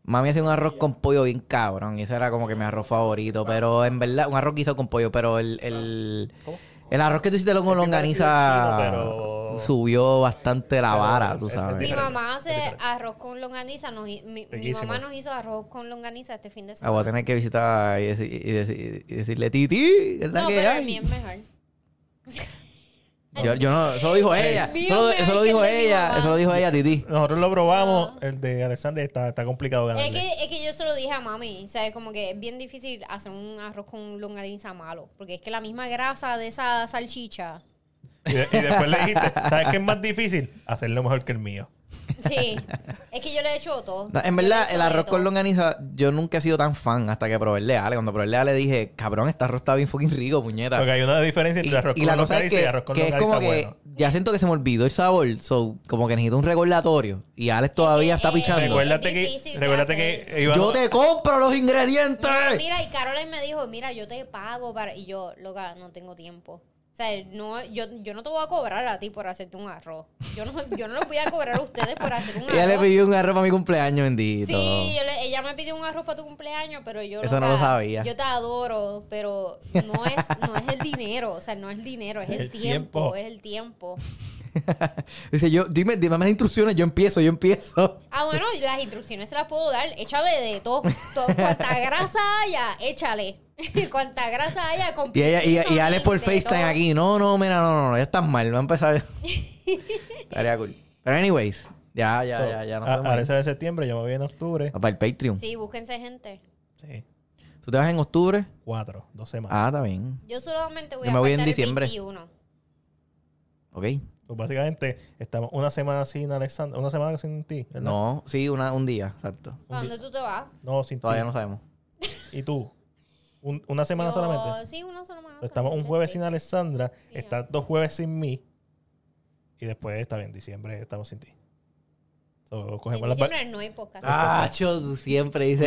Mami hacía un arroz con pollo bien cabrón. Y ese era como que mi arroz favorito. Pero en verdad, un arroz guisado con pollo. Pero el, el, ¿Cómo? El arroz que tú hiciste con longaniza pero- subió bastante la vara, tú es- es sabes. Mi mamá hace arroz con longaniza. nos mi, mamá nos hizo arroz con longaniza este fin de Ah, semana. voy a tener que visitar y, deci- y deci- y decirle, Titi, es la no, que pero hay?" el mío es mejor. Yo, yo no, eso lo dijo ella. mío Eso, lo- es eso lo que dijo ella. Eso lo dijo ella, Titi. Nosotros lo probamos, el de Alexander está, está complicado Es ganarle. que, es que yo se lo dije a mami, ¿sabes? Como que es bien difícil hacer un arroz con longaniza malo. Porque es que la misma grasa de esa salchicha. Y, de- y después le dijiste, ¿sabes qué es más difícil? Hacerlo mejor que el mío. Sí. es que yo le he hecho todo. No, en verdad, el arroz con longaniza, yo nunca he sido tan fan hasta que probé el de Ale. Cuando probé el de Ale dije, cabrón, este arroz está bien fucking rico, puñeta. Porque hay una diferencia Y, entre arroz y con la cosa es longaniza y que, arroz con que es como que bueno. ya siento que se me olvidó el sabor, so, como que necesito un recordatorio. Y Alex todavía está eh, pichando. Recuérdate que, recuérdate que iba- Yo te compro los ingredientes. No, mira, y Caroline me dijo, mira, yo te pago para... Y yo, loca, no tengo tiempo. O sea, no, yo, yo no te voy a cobrar a ti por hacerte un arroz. Yo no, yo no les voy a cobrar a ustedes por hacer un Ella le arroz. pidió un arroz para mi cumpleaños, bendito. Sí, yo le- ella me pidió un arroz para tu cumpleaños, pero yo... Eso no lo sabía. Yo te adoro, pero no es, no es el dinero. O sea, no es el dinero, es el, El tiempo, tiempo. Es el tiempo. Dice, yo, dime, dime más instrucciones, yo empiezo, yo empiezo. Ah, bueno, las instrucciones se las puedo dar. Échale de todo. todo cuanta grasa haya, échale. cuanta grasa haya, con Y ella, y, y Alex por FaceTime todo. aquí. No, no, mira, no, no, no, ya estás mal, va a empezar. Estaría cool. Pero anyways, ya, ya, So, ya, ya. nos a- de septiembre, yo me voy en octubre. Para el Patreon. Sí, búsquense gente. Sí, ¿Tú te vas en octubre? cuatro, dos semanas. Ah, está bien. Yo solamente voy Yo a me voy en faltar el diciembre. 21. Ok. Pues básicamente estamos una semana sin Alexandra, una semana sin ti, ¿verdad? No, sí, una, un día, exacto. ¿Para dónde tú te vas? No, sin Todavía ti. no sabemos. ¿Y tú? Un- una semana Yo- solamente. Sí, una semana. Pues estamos un jueves sí. sin Alexandra, Sí, estás dos jueves sin mí. Y después está bien, diciembre estamos sin ti. So, cogemos no hay podcast. Ah, cho, tú siempre eso.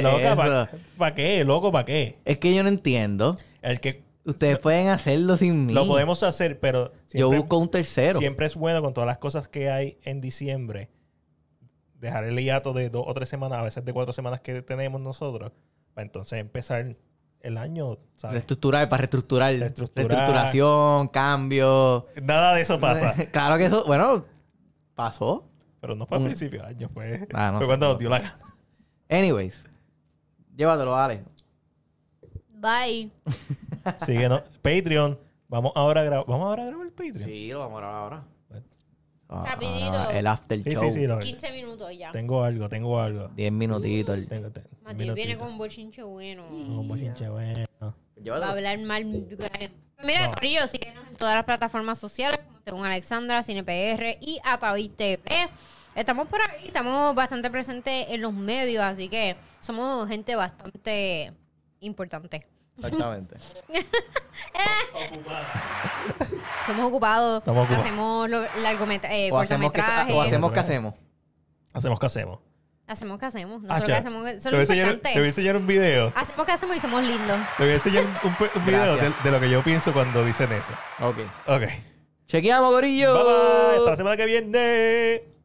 ¿para qué? Loco, ¿para qué? Es que yo no entiendo. El que Ustedes pueden hacerlo sin mí. lo podemos hacer, pero Yo siempre, busco un tercero. siempre es bueno con todas las cosas que hay en diciembre. Dejar el hiato de dos o tres semanas, a veces de cuatro semanas que tenemos nosotros, para entonces empezar el año, ¿sabes? Reestructurar, para reestructurar. Reestructurar. Reestructuración, cambio. Nada de eso pasa. claro que eso, bueno, pasó. Pero no fue al Un- principio de año, fue, Ah, no fue cuando no nos dio la gana. Anyways. Llévatelo, Ale. Bye. Síguenos. Patreon. Vamos ahora a grabar. Vamos ahora a grabar el Patreon. Sí, lo vamos a grabar ahora. Ah, Rapidito. ah, el after Sí, show. sí, sí. lo- 15 minutos ya. tengo algo, tengo algo. 10 minutitos. el- Tengo, tengo, Matías viene con un bochinche bueno. Un bochinche bueno. Va a hablar mal. Mira, No. Corillo, síguenos en todas las plataformas sociales, como según Alexandra, CinePR y Ataví TV. Estamos por ahí, estamos bastante presentes en los medios, así que somos gente bastante importante. Exactamente. Somos ocupados, Estamos ocupados. hacemos lo- largometra- eh, o hacemos que o hacemos que hacemos. Hacemos que hacemos. Hacemos que hacemos. Ah, Nosotros ya. que hacemos, eso Te es voy, lo a enseñar, te voy a importante. enseñar un video. Hacemos que hacemos y somos lindos. Te voy a enseñar un, video de, Gracias. de lo que yo pienso cuando dicen eso. Ok. Ok. Chequeamos, gorillo. Bye bye. Hasta la semana que viene.